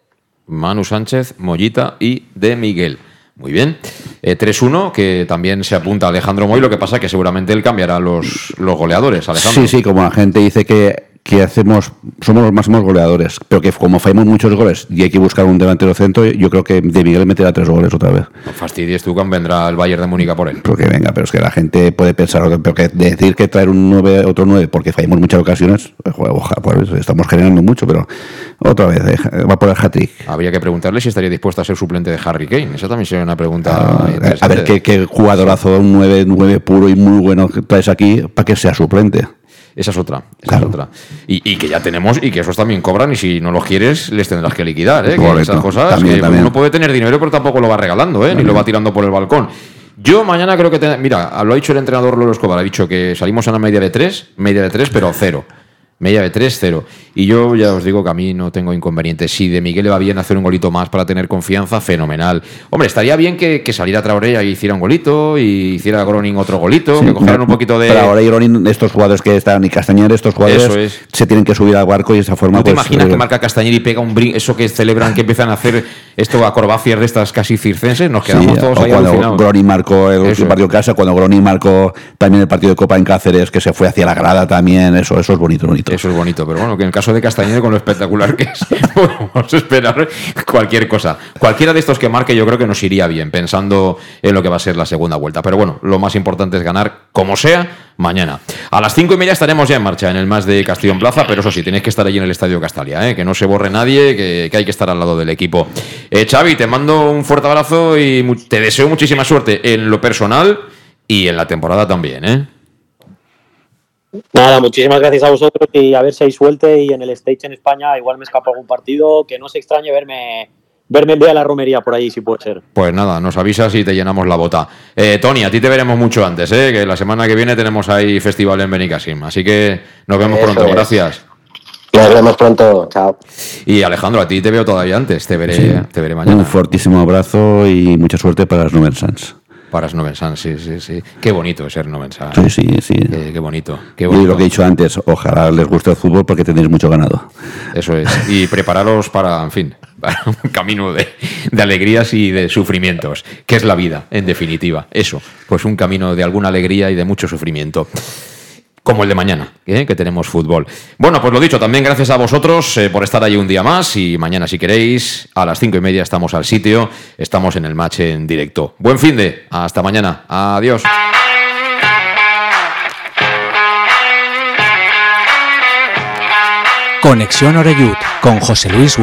Manu Sánchez, Mollita y de Miguel. Muy bien. 3-1, eh, que también se apunta a Alejandro Moy, lo que pasa que seguramente él cambiará los, los goleadores, Alejandro. Sí, sí, como la gente dice que que hacemos, somos los máximos goleadores, pero que como fallamos muchos goles y hay que buscar un delantero centro, yo creo que De Miguel meterá tres goles otra vez. No fastidies tú cuando vendrá el Bayern de Múnich por él. Porque venga, pero es que la gente puede pensar, pero que decir que traer un 9, otro 9 porque fallamos muchas ocasiones, pues estamos generando mucho, pero otra vez, eh, va por el hat-trick. Habría que preguntarle si estaría dispuesto a ser suplente de Harry Kane. Esa también sería una pregunta. Ah, a ver qué, qué jugadorazo, un 9, 9 puro y muy bueno traes aquí para que sea suplente. Esa es otra. Esa es otra. Y, que ya tenemos, y que esos también cobran, y si no los quieres, les tendrás que liquidar. ¿eh? Que esas cosas que uno puede tener dinero, pero tampoco lo va regalando, ¿eh? ni lo va tirando por el balcón. Yo mañana creo que. Mira, lo ha dicho el entrenador Lolo Escobar, ha dicho que salimos a una media de tres, media de tres, pero cero. Media de 3-0. Y yo ya os digo que a mí no tengo inconveniente. Si de Miguel le va bien hacer un golito más para tener confianza, fenomenal. Hombre, estaría bien que, que saliera Traoré y hiciera un golito, y hiciera Groning otro golito, que cogieran un poquito de. Ahora y Groning, estos jugadores que están, y Castañer, estos jugadores se tienen que subir al barco y de esa forma. ¿No te pues, imaginas que eh, marca Castañer y pega un brin, eso que celebran, que empiezan a hacer esto acrobacias de estas casi circenses? Nos quedamos todos ahí cuando Groning marcó el partido de casa, cuando Groning marcó también el partido de Copa en Cáceres, que se fue hacia la grada también, eso, eso es bonito, bonito. Eso es bonito, pero bueno, que en el caso de Castañeda, con lo espectacular que es, (laughs) podemos esperar cualquier cosa. Cualquiera de estos que marque, yo creo que nos iría bien, pensando en lo que va a ser la segunda vuelta. Pero bueno, lo más importante es ganar, como sea, mañana. A las cinco y media estaremos ya en marcha en el más de Castellón Plaza, pero eso sí, tenéis que estar allí en el Estadio Castalia, ¿eh? que no se borre nadie, que, hay que estar al lado del equipo. Eh, Xavi, te mando un fuerte abrazo y te deseo muchísima suerte en lo personal y en la temporada también. ¿eh? Nada, muchísimas gracias a vosotros y a ver si hay suerte y en el stage en España igual me escapa algún partido, que no se extrañe verme verme el día de la romería por ahí, si puede ser. Pues nada, nos avisas y te llenamos la bota. Eh, Tony, a ti te veremos mucho antes, ¿eh? que la semana que viene tenemos ahí festival en Benicassim. Así que nos vemos pronto, gracias. Nos vemos pronto, chao. Y Alejandro, a ti te veo todavía antes, te veré, te veré mañana. Un fortísimo abrazo y mucha suerte para los Novensans. Para Snovensan, sí, sí, sí. Qué bonito es ser Novensan. Sí, sí, sí. Qué, bonito, qué Y lo que he dicho antes, ojalá les guste el fútbol porque tenéis mucho ganado. Eso es. Y prepararos para, en fin, (laughs) para un camino de, de alegrías y de sufrimientos, que es la vida, en definitiva. Eso, pues un camino de alguna alegría y de mucho sufrimiento como el de mañana, ¿eh? que tenemos fútbol. Bueno, pues lo dicho, también gracias a vosotros eh, por estar ahí un día más y mañana si queréis, a las cinco y media estamos al sitio, estamos en el match en directo. Buen fin de, hasta mañana, adiós. Conexión con José Luis.